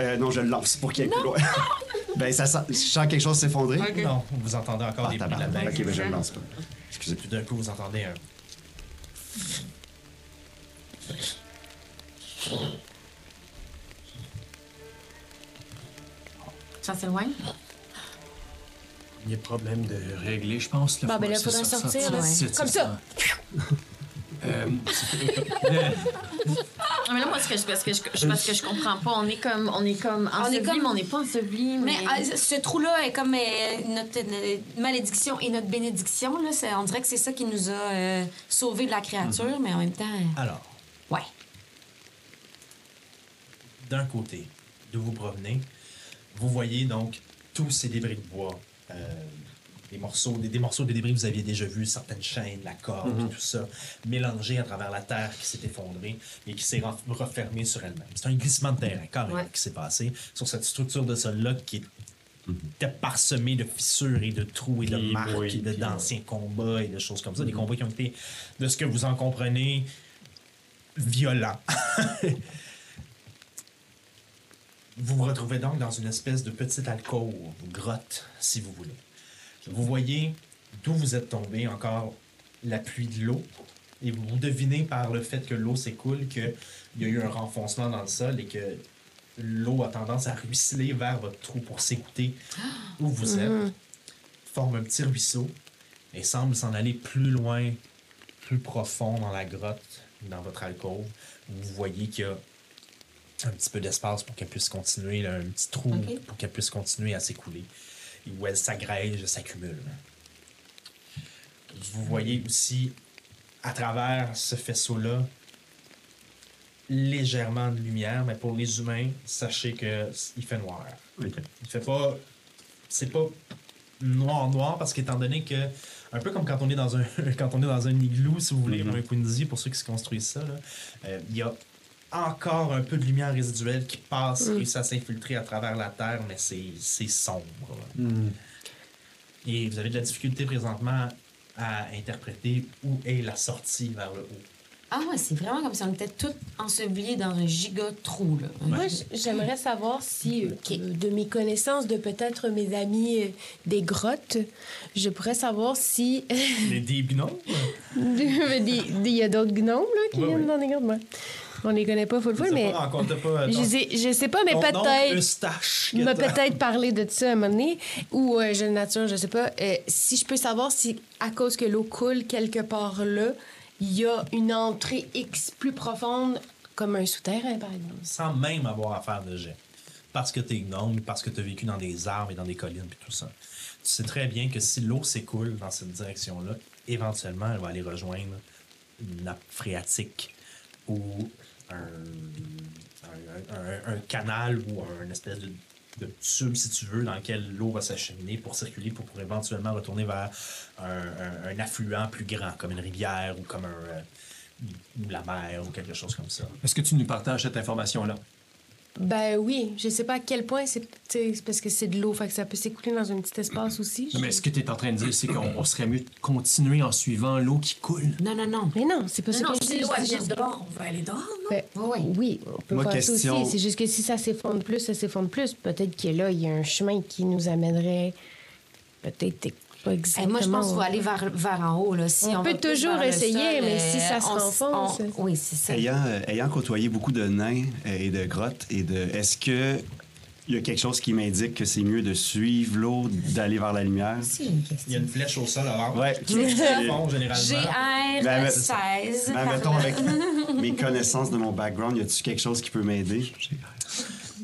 Euh, non, je le lance pour qu'il y ait plus loin. ben, ça sent, je sens quelque chose s'effondrer. Non, vous entendez encore Ah, des bruits de la. Ok, ben je le lance pas. Excusez. Puis d'un coup, vous entendez un. Ça s'éloigne? Il y a problème de régler, je pense. Là, Bon, ben là, c'est faudrait sortir, sortir là. d'ici, Comme ça. Euh, Ah, mais là, moi, ce que je, parce que je, je- parce que je comprends pas, on est comme, on est comme enseveli, comme- mais on n'est pas enseveli. Mais Mais, euh, ce trou-là est comme euh, notre euh, malédiction et notre bénédiction. Là. C'est- On dirait que c'est ça qui nous a euh, sauvés de la créature, mais en même temps. euh, Alors, Ouais. d'un côté, d'où vous provenez, vous voyez donc tous ces débris de bois. Des morceaux, des, des morceaux de débris que vous aviez déjà vus, certaines chaînes, la corde, tout ça, mélangé à travers la terre qui s'est effondrée et qui s'est refermée sur elle-même. C'est un glissement de terrain, carrément, Ouais. qui s'est passé sur cette structure de sol-là qui était parsemée de fissures et de trous et de Puis, marques oui, et de- puis, d'anciens combats et de choses comme ça. Des combats qui ont été, de ce que vous en comprenez, violents. Vous vous retrouvez donc dans une espèce de petite alcôve, grotte, si vous voulez. Vous voyez d'où vous êtes tombé encore la pluie de l'eau. Et vous devinez par le fait que l'eau s'écoule qu'il y a eu un renfoncement dans le sol et que l'eau a tendance à ruisseler vers votre trou pour s'écouter où vous êtes. Forme un petit ruisseau et semble s'en aller plus loin, plus profond dans la grotte, dans votre alcôve. Vous voyez qu'il y a un petit peu d'espace pour qu'elle puisse continuer, là, un petit trou pour qu'elle puisse continuer à s'écouler. Où elle s'agrège, s'accumule. Vous voyez aussi, à travers ce faisceau-là, légèrement de lumière, mais pour les humains, sachez que il fait noir. Ok. Il fait pas. C'est pas noir noir parce qu'étant donné que un peu comme quand on est dans un quand on est dans un igloo si vous voulez Mhm. un Quincy pour ceux qui se construisent ça euh, il y a encore un peu de lumière résiduelle qui passe et ça s'infiltrer à travers la terre mais c'est sombre là. et vous avez de la difficulté présentement à interpréter où est la sortie vers le haut Ah ouais, c'est vraiment comme si on était tous ensevelis dans un giga trou. Là. Moi, j'aimerais savoir si, euh, de mes connaissances, de peut-être mes amis euh, des grottes, je pourrais savoir si les des gnomes? Il y a d'autres gnomes là, qui Ouais, viennent ouais. dans des grottes. On les connaît pas full full, T'as mais pas pas, je ton- sais, je sais pas, mais peut-être. M'a t'as- peut-être parlé de ça à un moment donné, ou euh, jeune nature, je sais pas. Euh, si je peux savoir si, à cause que l'eau coule quelque part là, il y a une entrée X plus profonde, comme un souterrain, par exemple. sans même avoir à faire de jet. parce que tu es gnome, parce que tu as vécu dans des arbres et dans des collines et tout ça. Tu sais très bien que si l'eau s'écoule dans cette direction-là, éventuellement, elle va aller rejoindre une nappe phréatique ou un, canal ou un espèce de, de tube, si tu veux, dans lequel l'eau va s'acheminer pour circuler, pour, pour éventuellement retourner vers un affluent plus grand, comme une rivière ou comme un, euh, ou la mer ou quelque chose comme ça. Est-ce que tu nous partages cette information-là? Ben oui, je sais pas à quel point c'est parce que c'est de l'eau, fait que ça peut s'écouler dans un petit espace aussi. Mais ce que tu es en train de dire, c'est qu'on on serait mieux de continuer en suivant l'eau qui coule. Non, non, non. Mais non, c'est pas ça Non, que je si dis. l'eau juste- dehors, on va aller dehors, non? Ben, Oui. oui, on peut Moi, faire ça question- aussi. C'est juste que si ça s'effondre plus, ça s'effondre plus. Peut-être que là, il y a un chemin qui nous amènerait peut-être pas Eh, moi, je pense qu'il faut au- aller vers, vers en haut. Là. Si On on, peut toujours essayer, sol, mais euh, si ça se renfonce, on- Oui, c'est ça. Ayant, euh, ayant côtoyé beaucoup de nains euh, et de grottes, et de, est-ce que il y a quelque chose qui m'indique que c'est mieux de suivre l'eau, d'aller vers la lumière? Une Il y a une flèche au sol avant. Ouais. Qui est fond, généralement. Ben, mais- 16. Ben, mettons, avec mes connaissances de mon background, y a-tu quelque chose qui peut m'aider?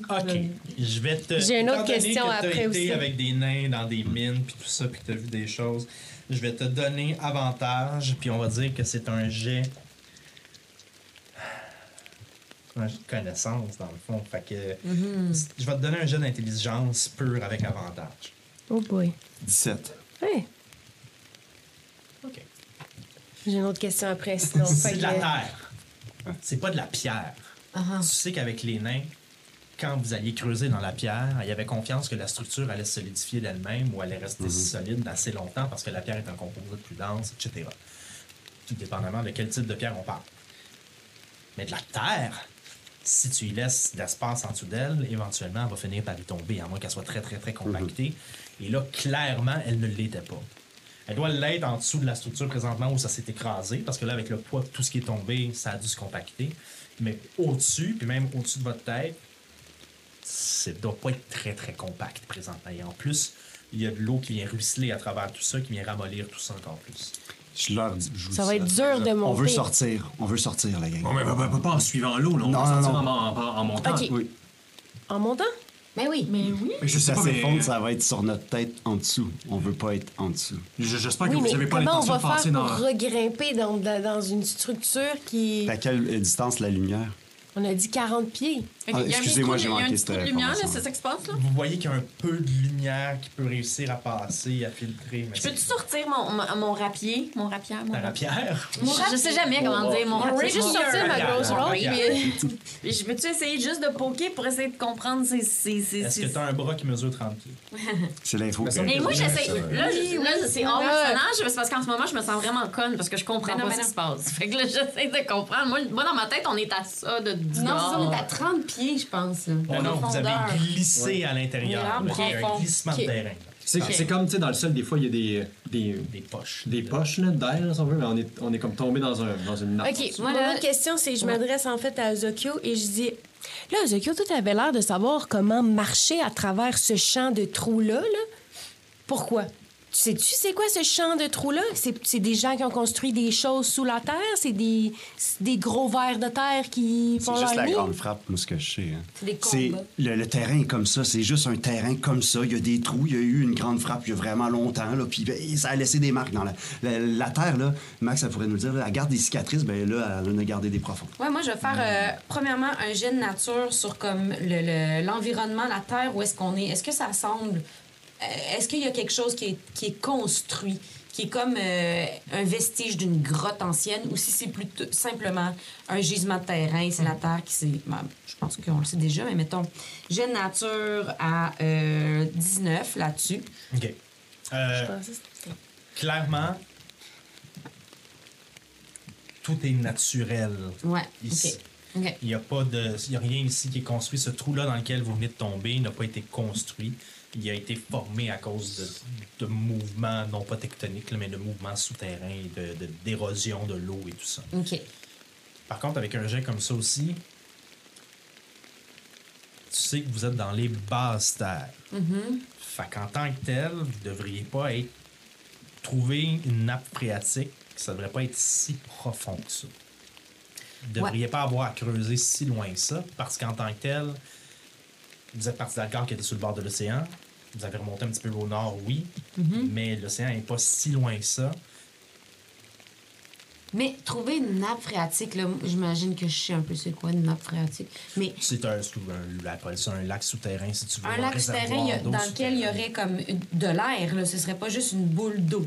OK. Je vais te. J'ai une autre question que t'as après été aussi. avec des nains dans des mines, puis tout ça, puis que tu as vu des choses, je vais te donner avantage, puis on va dire que c'est un jet. Un jet de connaissance, dans le fond. Fait que. Mm-hmm. Je vais te donner un jet d'intelligence pur avec avantage. Oh boy. 17. Hey, OK. j'ai une autre question après, sinon. C'est de la que- terre. C'est pas de la pierre. Uh-huh. Tu sais qu'avec les nains, quand vous alliez creuser dans la pierre, il y avait confiance que la structure allait se solidifier d'elle-même ou allait rester solide assez longtemps parce que la pierre est un composé plus dense, etc. Tout dépendamment de quel type de pierre on parle. Mais de la terre, si tu y laisses d'espace en dessous d'elle, éventuellement, elle va finir par y tomber, à moins qu'elle soit très, très, très compactée. Et là, clairement, elle ne l'était pas. Elle doit l'être en dessous de la structure présentement où ça s'est écrasé, parce que là, avec le poids de tout ce qui est tombé, ça a dû se compacter. Mais au-dessus, puis même au-dessus de votre tête, ça doit pas être très, très compact présentement. Et en plus, il y a de l'eau qui vient ruisseler à travers tout ça, qui vient ramollir tout ça encore plus. Je leur dis. je Ça va être dur de monter. On veut sortir. On veut sortir, la gang. Bon, mais pas, pas- pas en suivant l'eau, là. On Non, va non, sortir non. En, en- en montant. OK. Oui. En montant? Mais oui. Mais oui. Mais je sais ça mais... s'effondre, ça va être sur notre tête en dessous. On veut pas être en dessous. je- J'espère que Oui, vous n'avez pas comment on l'intention va de passer faire dans... pour regrimper dans, dans, dans une structure qui... À quelle euh, distance la lumière? On a dit 40 pieds. Ah, excusez-moi, j'ai manqué petit trou de cette lumière, c'est ça qui se passe, là? Vous voyez qu'il y a un peu de lumière qui peut réussir à passer, à filtrer. Mais Je peux-tu sortir mon, mon, mon rapier? Mon rapier? Mon la rapier? rapière? Mon rapier. Je sais jamais comment dire mon On rapier. juste sortir ma grosse robe. Je peux-tu essayer juste de poker pour essayer de comprendre ces... ces, ces, Est-ce que ces- tu as un bras qui mesure 30 pieds? C'est l'info. Mais moi, j'essaie. Là, c'est hors personnage, parce qu'en ce moment, je me sens vraiment conne parce que je comprends pas mais ce qui se passe. Fait que là, j'essaie de comprendre. Moi, dans ma tête, on est à ça de du Non, on est à 30 pieds, je pense. Là. Non, non, vous avez glissé à l'intérieur. Il y a un glissement Ok. de terrain. C'est comme, tu sais, dans le sol, des fois, il y a des, des, Des poches. des poches là, d'air, si on veut, mais on est, on est comme tombé dans, un, dans une nappe. OK, Moi, autre question, c'est je m'adresse en fait à Ozokyo et je dis Là, Ozokyo, toi, t'avais l'air de savoir comment marcher à travers ce champ de trous-là. Là. Pourquoi? Tu sais-tu c'est quoi ce champ de trous-là? C'est c'est des gens qui ont construit des choses sous la terre? C'est des, c'est des gros vers de terre qui C'est font juste leur la grande frappe, moi, ce que je sais. hein. C'est C'est le, le terrain est comme ça, c'est juste un terrain comme ça. Il y a des trous, il y a eu une grande frappe il y a vraiment longtemps, là, puis ben, ça a laissé des marques dans la, la, la terre. Là, Max, ça pourrait nous le dire, là, elle garde des cicatrices, ben là, elle en a gardé des profondes. Ouais, moi, je vais faire, euh, premièrement, un jet de nature sur comme le- le- l'environnement, la terre, où est-ce qu'on est. Est-ce que ça semble... euh, est-ce qu'il y a quelque chose qui est, qui est construit, qui est comme euh, un vestige d'une grotte ancienne, ou si c'est plutôt simplement un gisement de terrain, c'est la terre qui s'est... ben, je pense qu'on le sait déjà, mais mettons, de nature à euh, 19 là-dessus. OK. Euh, que c'était- clairement, tout est naturel Ouais, ici. OK. OK. Il n'y a pas de, il y a rien ici qui est construit. Ce trou-là dans lequel vous venez de tomber n'a pas été construit. Il a été formé à cause de, de mouvements, non pas tectoniques, là, mais de mouvements souterrains, et de, de- d'érosion de l'eau et tout ça. OK. Par contre, avec un jet comme ça aussi, tu sais que vous êtes dans les basses terres. Fait qu'en tant que tel, vous ne devriez pas être. Trouver une nappe phréatique, ça ne devrait pas être si profond que ça. Vous ne devriez pas avoir à creuser si loin que ça, parce qu'en tant que tel, vous êtes parti d'accord qui était sur le bord de l'océan. Vous avez remonté un petit peu au nord, oui. Mm-hmm. Mais l'océan n'est pas si loin que ça. Mais trouver une nappe phréatique, là, j'imagine que je sais un peu c'est quoi une nappe phréatique. Mais C'est un, un, lac souterrain, si tu veux. un lac souterrain dans lequel il y aurait comme de l'air, ce serait pas juste une boule d'eau.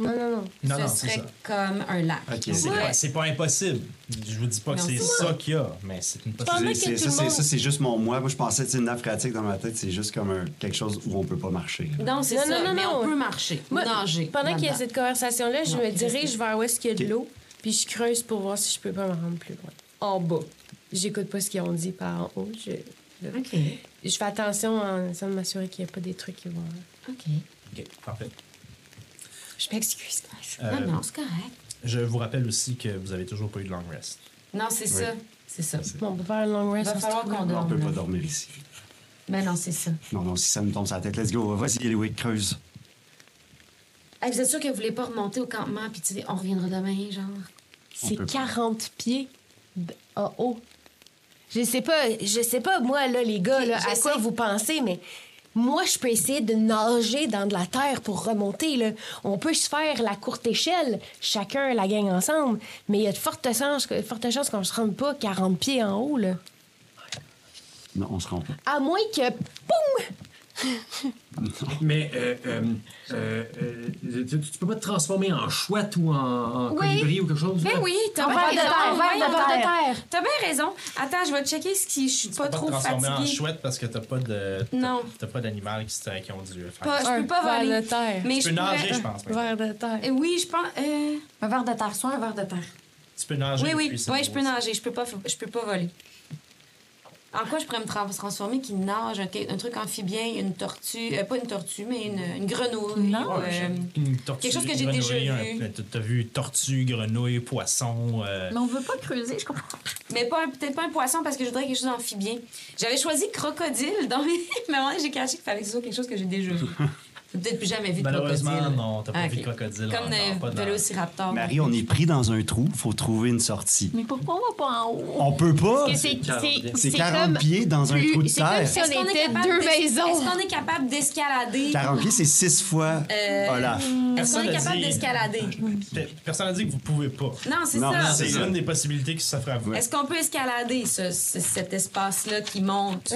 Non, non, non. Non, ce non, serait ça. comme un lac. Ok. C'est Ouais. pas, c'est pas impossible. Je vous dis pas que c'est c'est ça qu'il y a, mais c'est une possibilité. que C'est- tout ça, le c'est- monde- ça, c'est juste mon moi. Moi, je pensais que une nappe phréatique dans ma tête, c'est juste comme un- quelque chose où on peut pas marcher. là. Non, c'est Non, ça. non, non, mais non. on peut marcher, Moi, nager. Pendant qu'il y a cette conversation-là, je me dirige vers où est-ce qu'il y a de l'eau, puis je creuse pour voir si je peux pas me rendre plus loin. En bas. J'écoute pas ce qu'ils ont dit par en haut. Je, je fais attention en essayant de m'assurer qu'il n'y a pas des trucs qui vont. OK. Ok, parfait. Je m'excuse. Euh, non, non, c'est correct. Je vous rappelle aussi que vous avez toujours pas eu de long rest. Non, c'est ça. C'est ça. Bon, on peut faire un long rest. Va on se falloir qu'on On dorme. peut pas là. dormir ici. Mais non, c'est ça. Non, non, si ça nous tombe sur la tête, let's go. Vas-y, Eliwick, creuse. Hey, vous êtes sûr que vous voulez pas remonter au campement puis tu sais, on reviendra demain, genre? C'est peut pas. 40 pieds de- en haut. Je sais pas, je sais pas, moi, là, les gars, là, à quoi vous pensez, mais moi, je peux essayer de nager dans de la terre pour remonter, là. On peut se faire la courte échelle, chacun la gang ensemble, mais il y a de fortes chances, fortes chances qu'on se rende pas 40 pieds en haut, là. Non, on se rend pas. À moins que, boum! Mais euh, euh, euh, euh, tu, tu peux pas te transformer en chouette ou en, en Oui. colibri ou quelque chose? Ben oui, t'as En bien raison. T'as bien raison. Attends, je vais checker si je suis pas Tu peux trop te transformer en fatiguée. chouette parce que t'as pas de. Non. T'as pas d'animal qui, qui ont dû faire. Pas- je peux pas voler. de terre. Mais Tu je peux nager, je pense. Vers de terre. Oui, je pense. Un verre de terre, soit un verre de terre. Tu peux nager. Oui, oui, oui, je peux nager. Je peux pas, je peux pas voler. En quoi je pourrais me tra- transformer qui nage, un, un truc amphibien, une tortue, euh, pas une tortue, mais une, une grenouille. Non. ou, euh, Une tortue, Quelque chose que j'ai déjà vu. T'as vu tortue, grenouille, poisson. euh, Mais on veut pas creuser, je comprends. mais pas un- peut-être pas un poisson parce que je voudrais quelque chose d'amphibien. J'avais choisi crocodile dans mes. Mais à un moment donné, j'ai caché qu'il fallait que ce soit quelque chose que j'ai déjà vu. Peut-être plus jamais vu de Malheureusement, crocodile. non, t'as pas Ah, vu de crocodile. Comme dans- Vélociraptor. Marie, on est pris dans un trou, faut trouver une sortie. Mais pourquoi on va pas en haut? On peut pas! C'est- quarante c'est- pieds. C'est c'est 40 comme pieds dans un trou de c'est comme terre. si Est-ce qu'on on est était capable deux maisons. Est-ce qu'on est capable d'escalader? 40 pieds, c'est 6 fois Euh, Olaf. Est-ce qu'on Personne est capable dit- d'escalader? Pe- Personne n'a dit que vous pouvez pas. Non, c'est ça. c'est une des possibilités qui s'offre à vous. Est-ce qu'on peut escalader ce- ce- cet espace-là qui monte?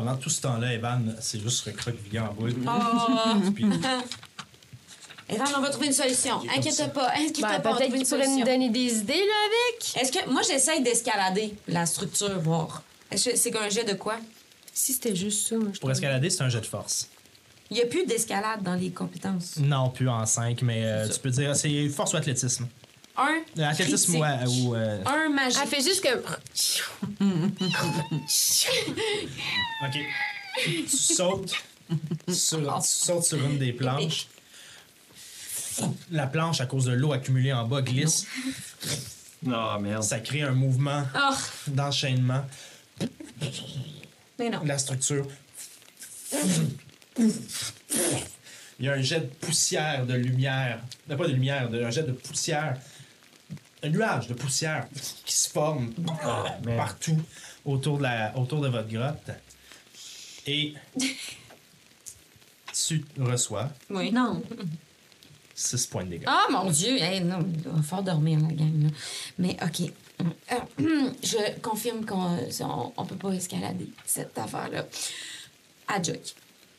Pendant tout ce temps-là, Evan, c'est juste recroquevillé en boule. Oh! Puis, Evan, on va trouver une solution. Inquiète pas, inquiète Ben, pas, peut-être que tu pourrais nous donner des idées, là, avec. Est-ce que moi j'essaye d'escalader la structure, voir. Est-ce que c'est un jet de quoi? Si c'était juste ça, moi, je pour escalader, c'est un jet de force. Il n'y a plus d'escalade dans les compétences. Non, plus en 5, mais euh, tu peux dire c'est force ou athlétisme. Un. Athlétisme critique. ouais, ou. euh, Un magique. Elle fait juste comme. Ok. Tu sautes sur, tu sautes sur une des planches. La planche, à cause de l'eau accumulée en bas, glisse. Non, merde. Ça crée un mouvement Oh, d'enchaînement. mais non. La structure. Il y a un jet de poussière, de lumière. Non, pas de lumière, de, un jet de poussière. Un nuage de poussière qui se forme merde. partout autour de, la, autour de votre grotte. Et tu reçois Oui. Non. 6 points de dégâts. Ah, mon Dieu! Hey, non, il va falloir dormir, la gang. Là. Mais, OK. Euh, je confirme qu'on on, on peut pas escalader cette affaire-là. À Joy.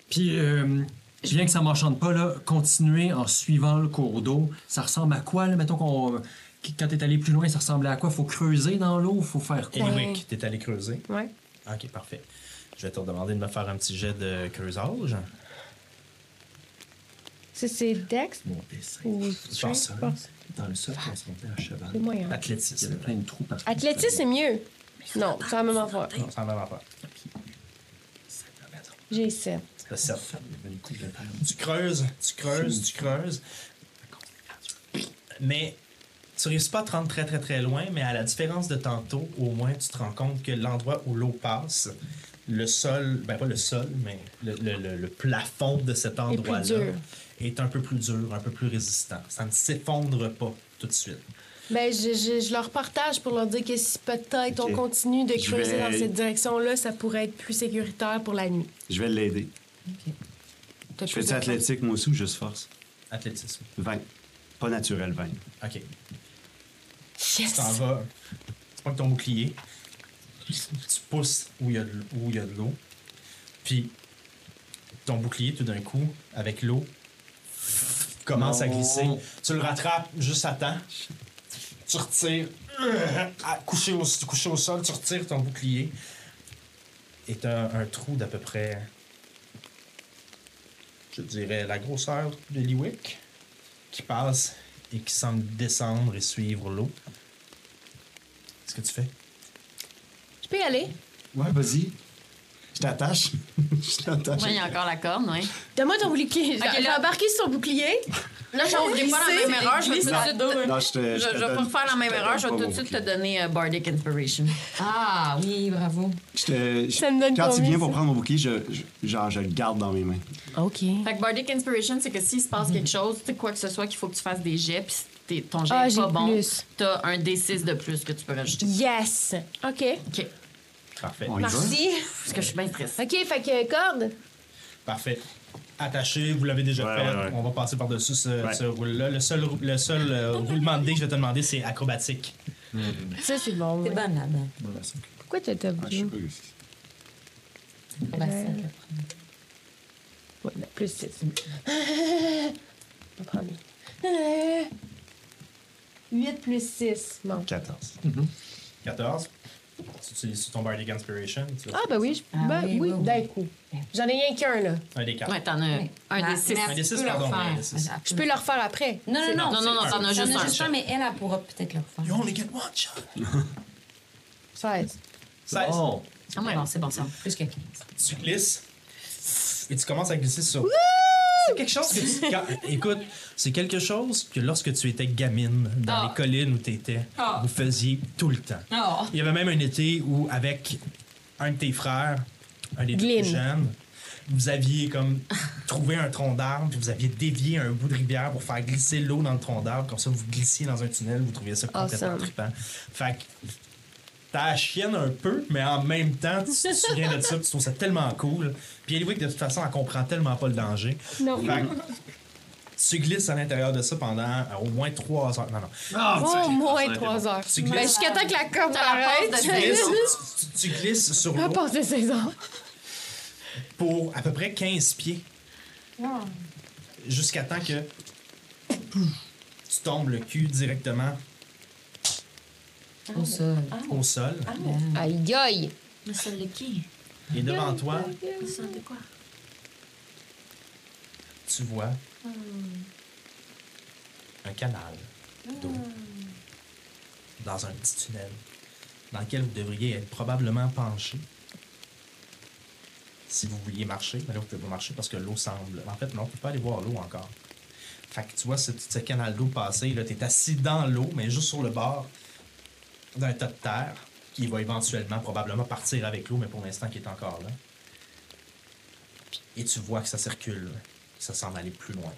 Puis, euh, bien que ça m'enchante pas, là, continuer en suivant le cours d'eau, ça ressemble à quoi, là? Mettons qu'on. Quand t'es allé plus loin, ça ressemblait à quoi? Faut creuser dans l'eau? Faut faire quoi? Eliwick, t'es allé creuser. Ouais. Ok, parfait. Je vais te demander de me faire un petit jet de creusage. Ça, c'est Dex ou pense ça. Strength? Dans le sol, on se montait à cheval. C'est moyen. Il y Athlétisme. avait plein de trous partout. Athlétisme, c'est mieux. Non, c'est la même affaire. Non, c'est la même affaire. J'ai 7. C'est 7. Tu creuses, tu creuses, tu creuses. Mais tu réussis pas à te rendre très très très loin, mais à la différence de tantôt, au moins tu te rends compte que l'endroit où l'eau passe, le sol, ben pas le sol, mais le, le- le- le plafond de cet endroit-là est un peu plus dur, un peu plus résistant. Ça ne s'effondre pas tout de suite. Ben, je, je, je leur partage pour leur dire que si peut-être on continue de creuser vais- dans cette direction-là, ça pourrait être plus sécuritaire pour la nuit. Je vais l'aider. Je plus fais-tu athlétique, moi aussi, ou juste force? Athlétisme. 20. Pas naturel, 20. OK. Tu t'en vas. Tu prends ton bouclier. Tu pousses où il y a de l- où il y a de l'eau. Puis ton bouclier, tout d'un coup, avec l'eau, commence à glisser. Tu le rattrapes juste à temps. Tu retires. euh, à- couché, au, couché au sol, tu retires ton bouclier. Et tu as un trou d'à peu près. Je dirais la grosseur de Liwick qui passe et qui semble descendre et suivre l'eau. Qu'est-ce que tu fais? Je peux y aller? Ouais, vas-y. Je t'attache. je t'attache. Ouais, il y a encore la corde, oui. Donne-moi ton bouclier. Ok, J'ai là- embarqué sur ton bouclier. Là, je ne pas la même erreur. Je vais tout de suite te- Non, je te. je, je vais pas refaire la même erreur. Je vais tout de suite te donner euh, Bardic Inspiration. Ah, oui, bravo. Je te- je- Ça me donne Quand tu viens pour prendre mon bouclier, je, je- genre, je le garde dans mes mains. OK. Fait que Bardic Inspiration, c'est que s'il se passe quelque chose, tu sais, quoi que ce soit, qu'il faut que tu fasses des jets, puis si t'es- ton jet Ah, est pas bon, t'as un D6 de plus que tu peux rajouter. Yes! OK. OK. Parfait. Merci. Parce que je suis bien stressée. OK, fait que corde. Parfait. Attaché, vous l'avez déjà Ouais, fait. ouais, ouais. On va passer par-dessus ce, Ouais. ce roule-là. Le seul, le seul euh, roulement de dés que je vais te demander, c'est acrobatique. Ça, c'est bon. Ouais. bonne là-dedans. Pourquoi t'as t'as Ah, je sais pas. Ça, Ouais, plus 6. On va prendre 8 plus 6. Bon. 14. 14. Tu utilises ton Bardic Inspiration? Tu Ah, ben oui, je... Ah ben, oui, oui, oui, oui. d'un coup. J'en ai rien qu'un, là. Un des quatre. Ouais, t'en as Oui. un Mais- D6. mais Un des six, pardon, un des six. Elle Je peux le refaire après. Non, non, non. Non, non, non, t'en as juste J'en ai un. juste un, mais elle, elle pourra peut-être le refaire. You only get one shot. 16. 16. Oh. Ah, ouais, bon, c'est bon, ça. Plus que 15. Tu glisses et tu commences à glisser sur. C'est quelque chose que tu. quand- écoute, c'est quelque chose que lorsque tu étais gamine dans Ah. les collines où tu étais, Ah. vous faisiez tout le temps. Oh. Il y avait même un été où, avec un de tes frères, un des deux plus jeunes, vous aviez comme trouvé un tronc d'arbre, puis vous aviez dévié un bout de rivière pour faire glisser l'eau dans le tronc d'arbre. Comme ça, vous glissiez dans un tunnel, vous trouviez ça complètement Awesome. trippant. Fait que t'as la chienne un peu, mais en même temps, tu te souviens de ça, tu trouves ça tellement cool. Puis Eliwick, de toute façon, elle comprend tellement pas le danger. Non. Fait que tu glisses à l'intérieur de ça pendant euh, au moins trois heures. Non, non. Ah, Au moins ça aurait été 3 bon. heures. Tu Ben, glisses. jusqu'à temps que la corde arrête. Tu de glisses, tu- glisses sur l'eau passer 16 heures. pour à peu près 15 pieds. Jusqu'à temps que tu tombes le cul directement Au sol. au sol. Aïe, aïe. Le sol de qui? Et devant toi, Le sol de quoi? tu vois un canal d'eau dans un petit tunnel dans lequel vous devriez être probablement penché si vous vouliez marcher. Mais là, vous pouvez pas marcher parce que l'eau semble... En fait, non, tu peux pas aller voir l'eau encore. Fait que tu vois ce, ce canal d'eau passer, là, tu es assis dans l'eau, mais juste sur le bord d'un tas de terre qui va éventuellement, probablement partir avec l'eau, mais pour l'instant qui est encore là. Et tu vois que ça circule, que ça semble aller plus loin.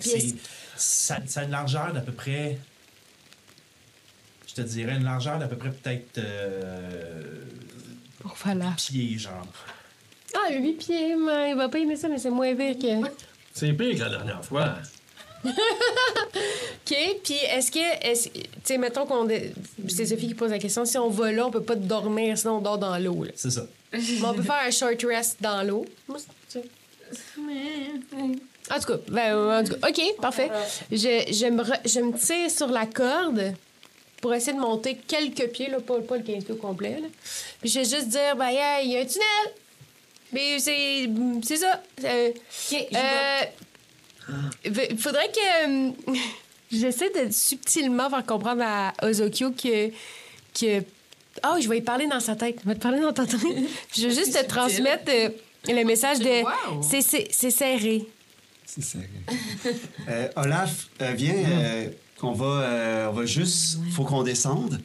C'est, ça, ça a une largeur d'à peu près, je te dirais, une largeur d'à peu près peut-être euh, Pour faire la... pied, genre. Ah, 8 pieds, mais il va pas aimer ça, mais c'est moins pire que... C'est pire que la dernière fois. OK, puis est-ce que... Est tu sais, mettons qu'on... C'est Sophie qui pose la question. Si on va là, on peut pas dormir, sinon on dort dans l'eau. C'est ça. Mais on peut faire un short rest dans l'eau. Moi, c'est- En tout cas, ben, en tout cas, OK, parfait. Je, je, me re- je me tire sur la corde pour essayer de monter quelques pieds, là, pas, pas le 15 pieds au complet. Là. Puis je vais juste dire, ben, il y a un tunnel. Mais c'est c'est ça. Euh, euh, il faudrait que. euh, J'essaie de subtilement faire comprendre à Ozokyo que. que oh, je vais y parler dans sa tête. Je vais te parler dans ta tête. je veux juste te transmettre euh, le message de. Wow. C'est- serré. C'est sérieux. Euh, Olaf, euh, viens, euh, on, va, euh, on va juste. faut qu'on descende,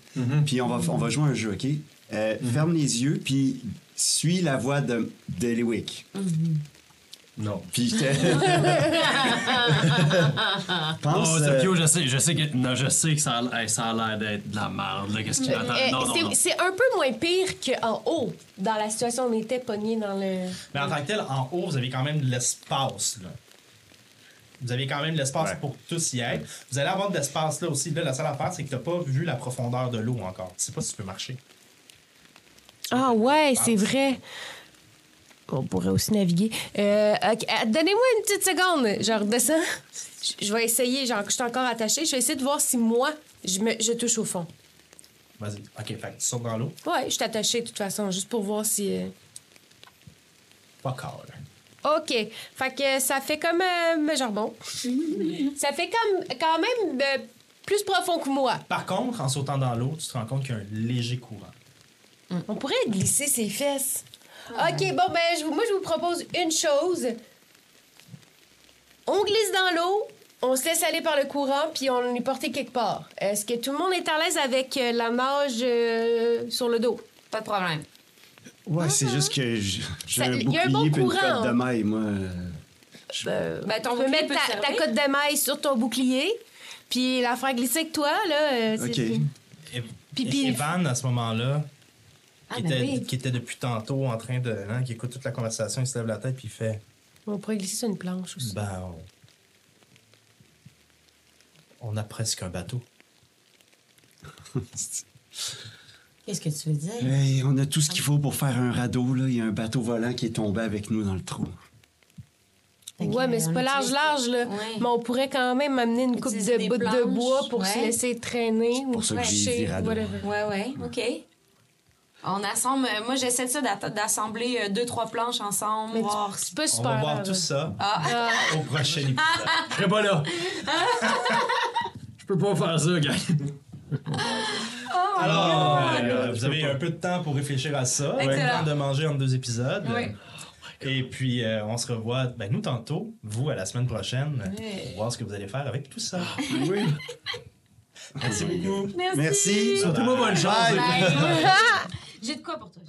puis on va, on va jouer un jeu, OK? Euh, Ferme les yeux, puis suis la voix de, de Lewick. Non. Puis j'étais. Pense. Oh, euh, Sergio, je sais, je sais que, non, je sais que ça a, hey, ça a l'air d'être de la merde, là. Qu'est-ce qu'il attend? Euh, non, non, c'est- non. C'est un peu moins pire qu'en haut, dans la situation où on était pogné dans le. Mais en tant que tel, en haut, vous avez quand même de l'espace. là. Vous avez quand même de l'espace Ouais. pour tous y être. Vous allez avoir de l'espace là aussi. Là, la seule affaire, c'est que tu n'as pas vu la profondeur de l'eau encore. Tu sais pas si tu peux marcher. Ah ouais, c'est vrai. On pourrait aussi naviguer. Euh, ok, euh, Donnez-moi une petite seconde. Je redescends. Je- Je vais essayer, genre, je suis encore attachée. Je vais essayer de voir si moi, je, me, je touche au fond. Vas-y. OK, fait que tu sautes dans l'eau. Ouais, je suis attachée de toute façon, juste pour voir si. euh, Pas calme. OK. Fait que ça fait comme. Euh, genre bon. ça fait comme quand même euh, plus profond que moi. Par contre, en sautant dans l'eau, tu te rends compte qu'il y a un léger courant. On pourrait glisser ses fesses. OK, bon, ben, je vous- moi, je vous propose une chose. On glisse dans l'eau, on se laisse aller par le courant, puis on est porté quelque part. Est-ce que tout le monde est à l'aise avec euh, la nage euh, sur le dos? Pas de problème. Ouais, c'est juste que j- j'ai Ça- un il y a un bouclier bon puis une courant. cotte de maille, moi. Euh, Ben, ton tu peux bouclier mettre peut ta, te ta servir. cote de maille sur ton bouclier, puis la faire glisser avec toi, là. euh, c'est- OK. Et, Pipi. et Evan, à ce moment-là, qui, Ah, ben était, oui. qui était depuis tantôt en train de. hein, qui écoute toute la conversation, il se lève la tête puis il fait On pourrait glisser sur une planche aussi. Ben. On, on a presque un bateau. Qu'est-ce que tu veux dire? Hey, on a tout ce qu'il faut pour faire un radeau. Là. Il y a un bateau volant qui est tombé avec nous dans le trou. Ouais, mais c'est pas large, large, là. Ouais. Mais on pourrait quand même amener une coupe de de bois pour se laisser traîner ou pour ça que j'ai coucher, dit radeau. whatever. Ouais, ouais, OK. On assemble. euh, Moi, j'essaie de ça d'assembler euh, deux, trois planches ensemble, Mais voir. c'est pas On super. va voir tout ça Ah, au prochain épisode. Je serai pas là. Je peux pas faire ça, gars. Alors, euh, vous avez un peu de temps pour réfléchir à ça. Excellent. Le temps de manger entre deux épisodes. Oui. Et puis, euh, on se revoit, ben, nous tantôt, vous à la semaine prochaine, Oui. pour voir ce que vous allez faire avec tout ça. Oui. Merci beaucoup. Merci. Surtout moi, bonne chance. J'ai de quoi pour toi.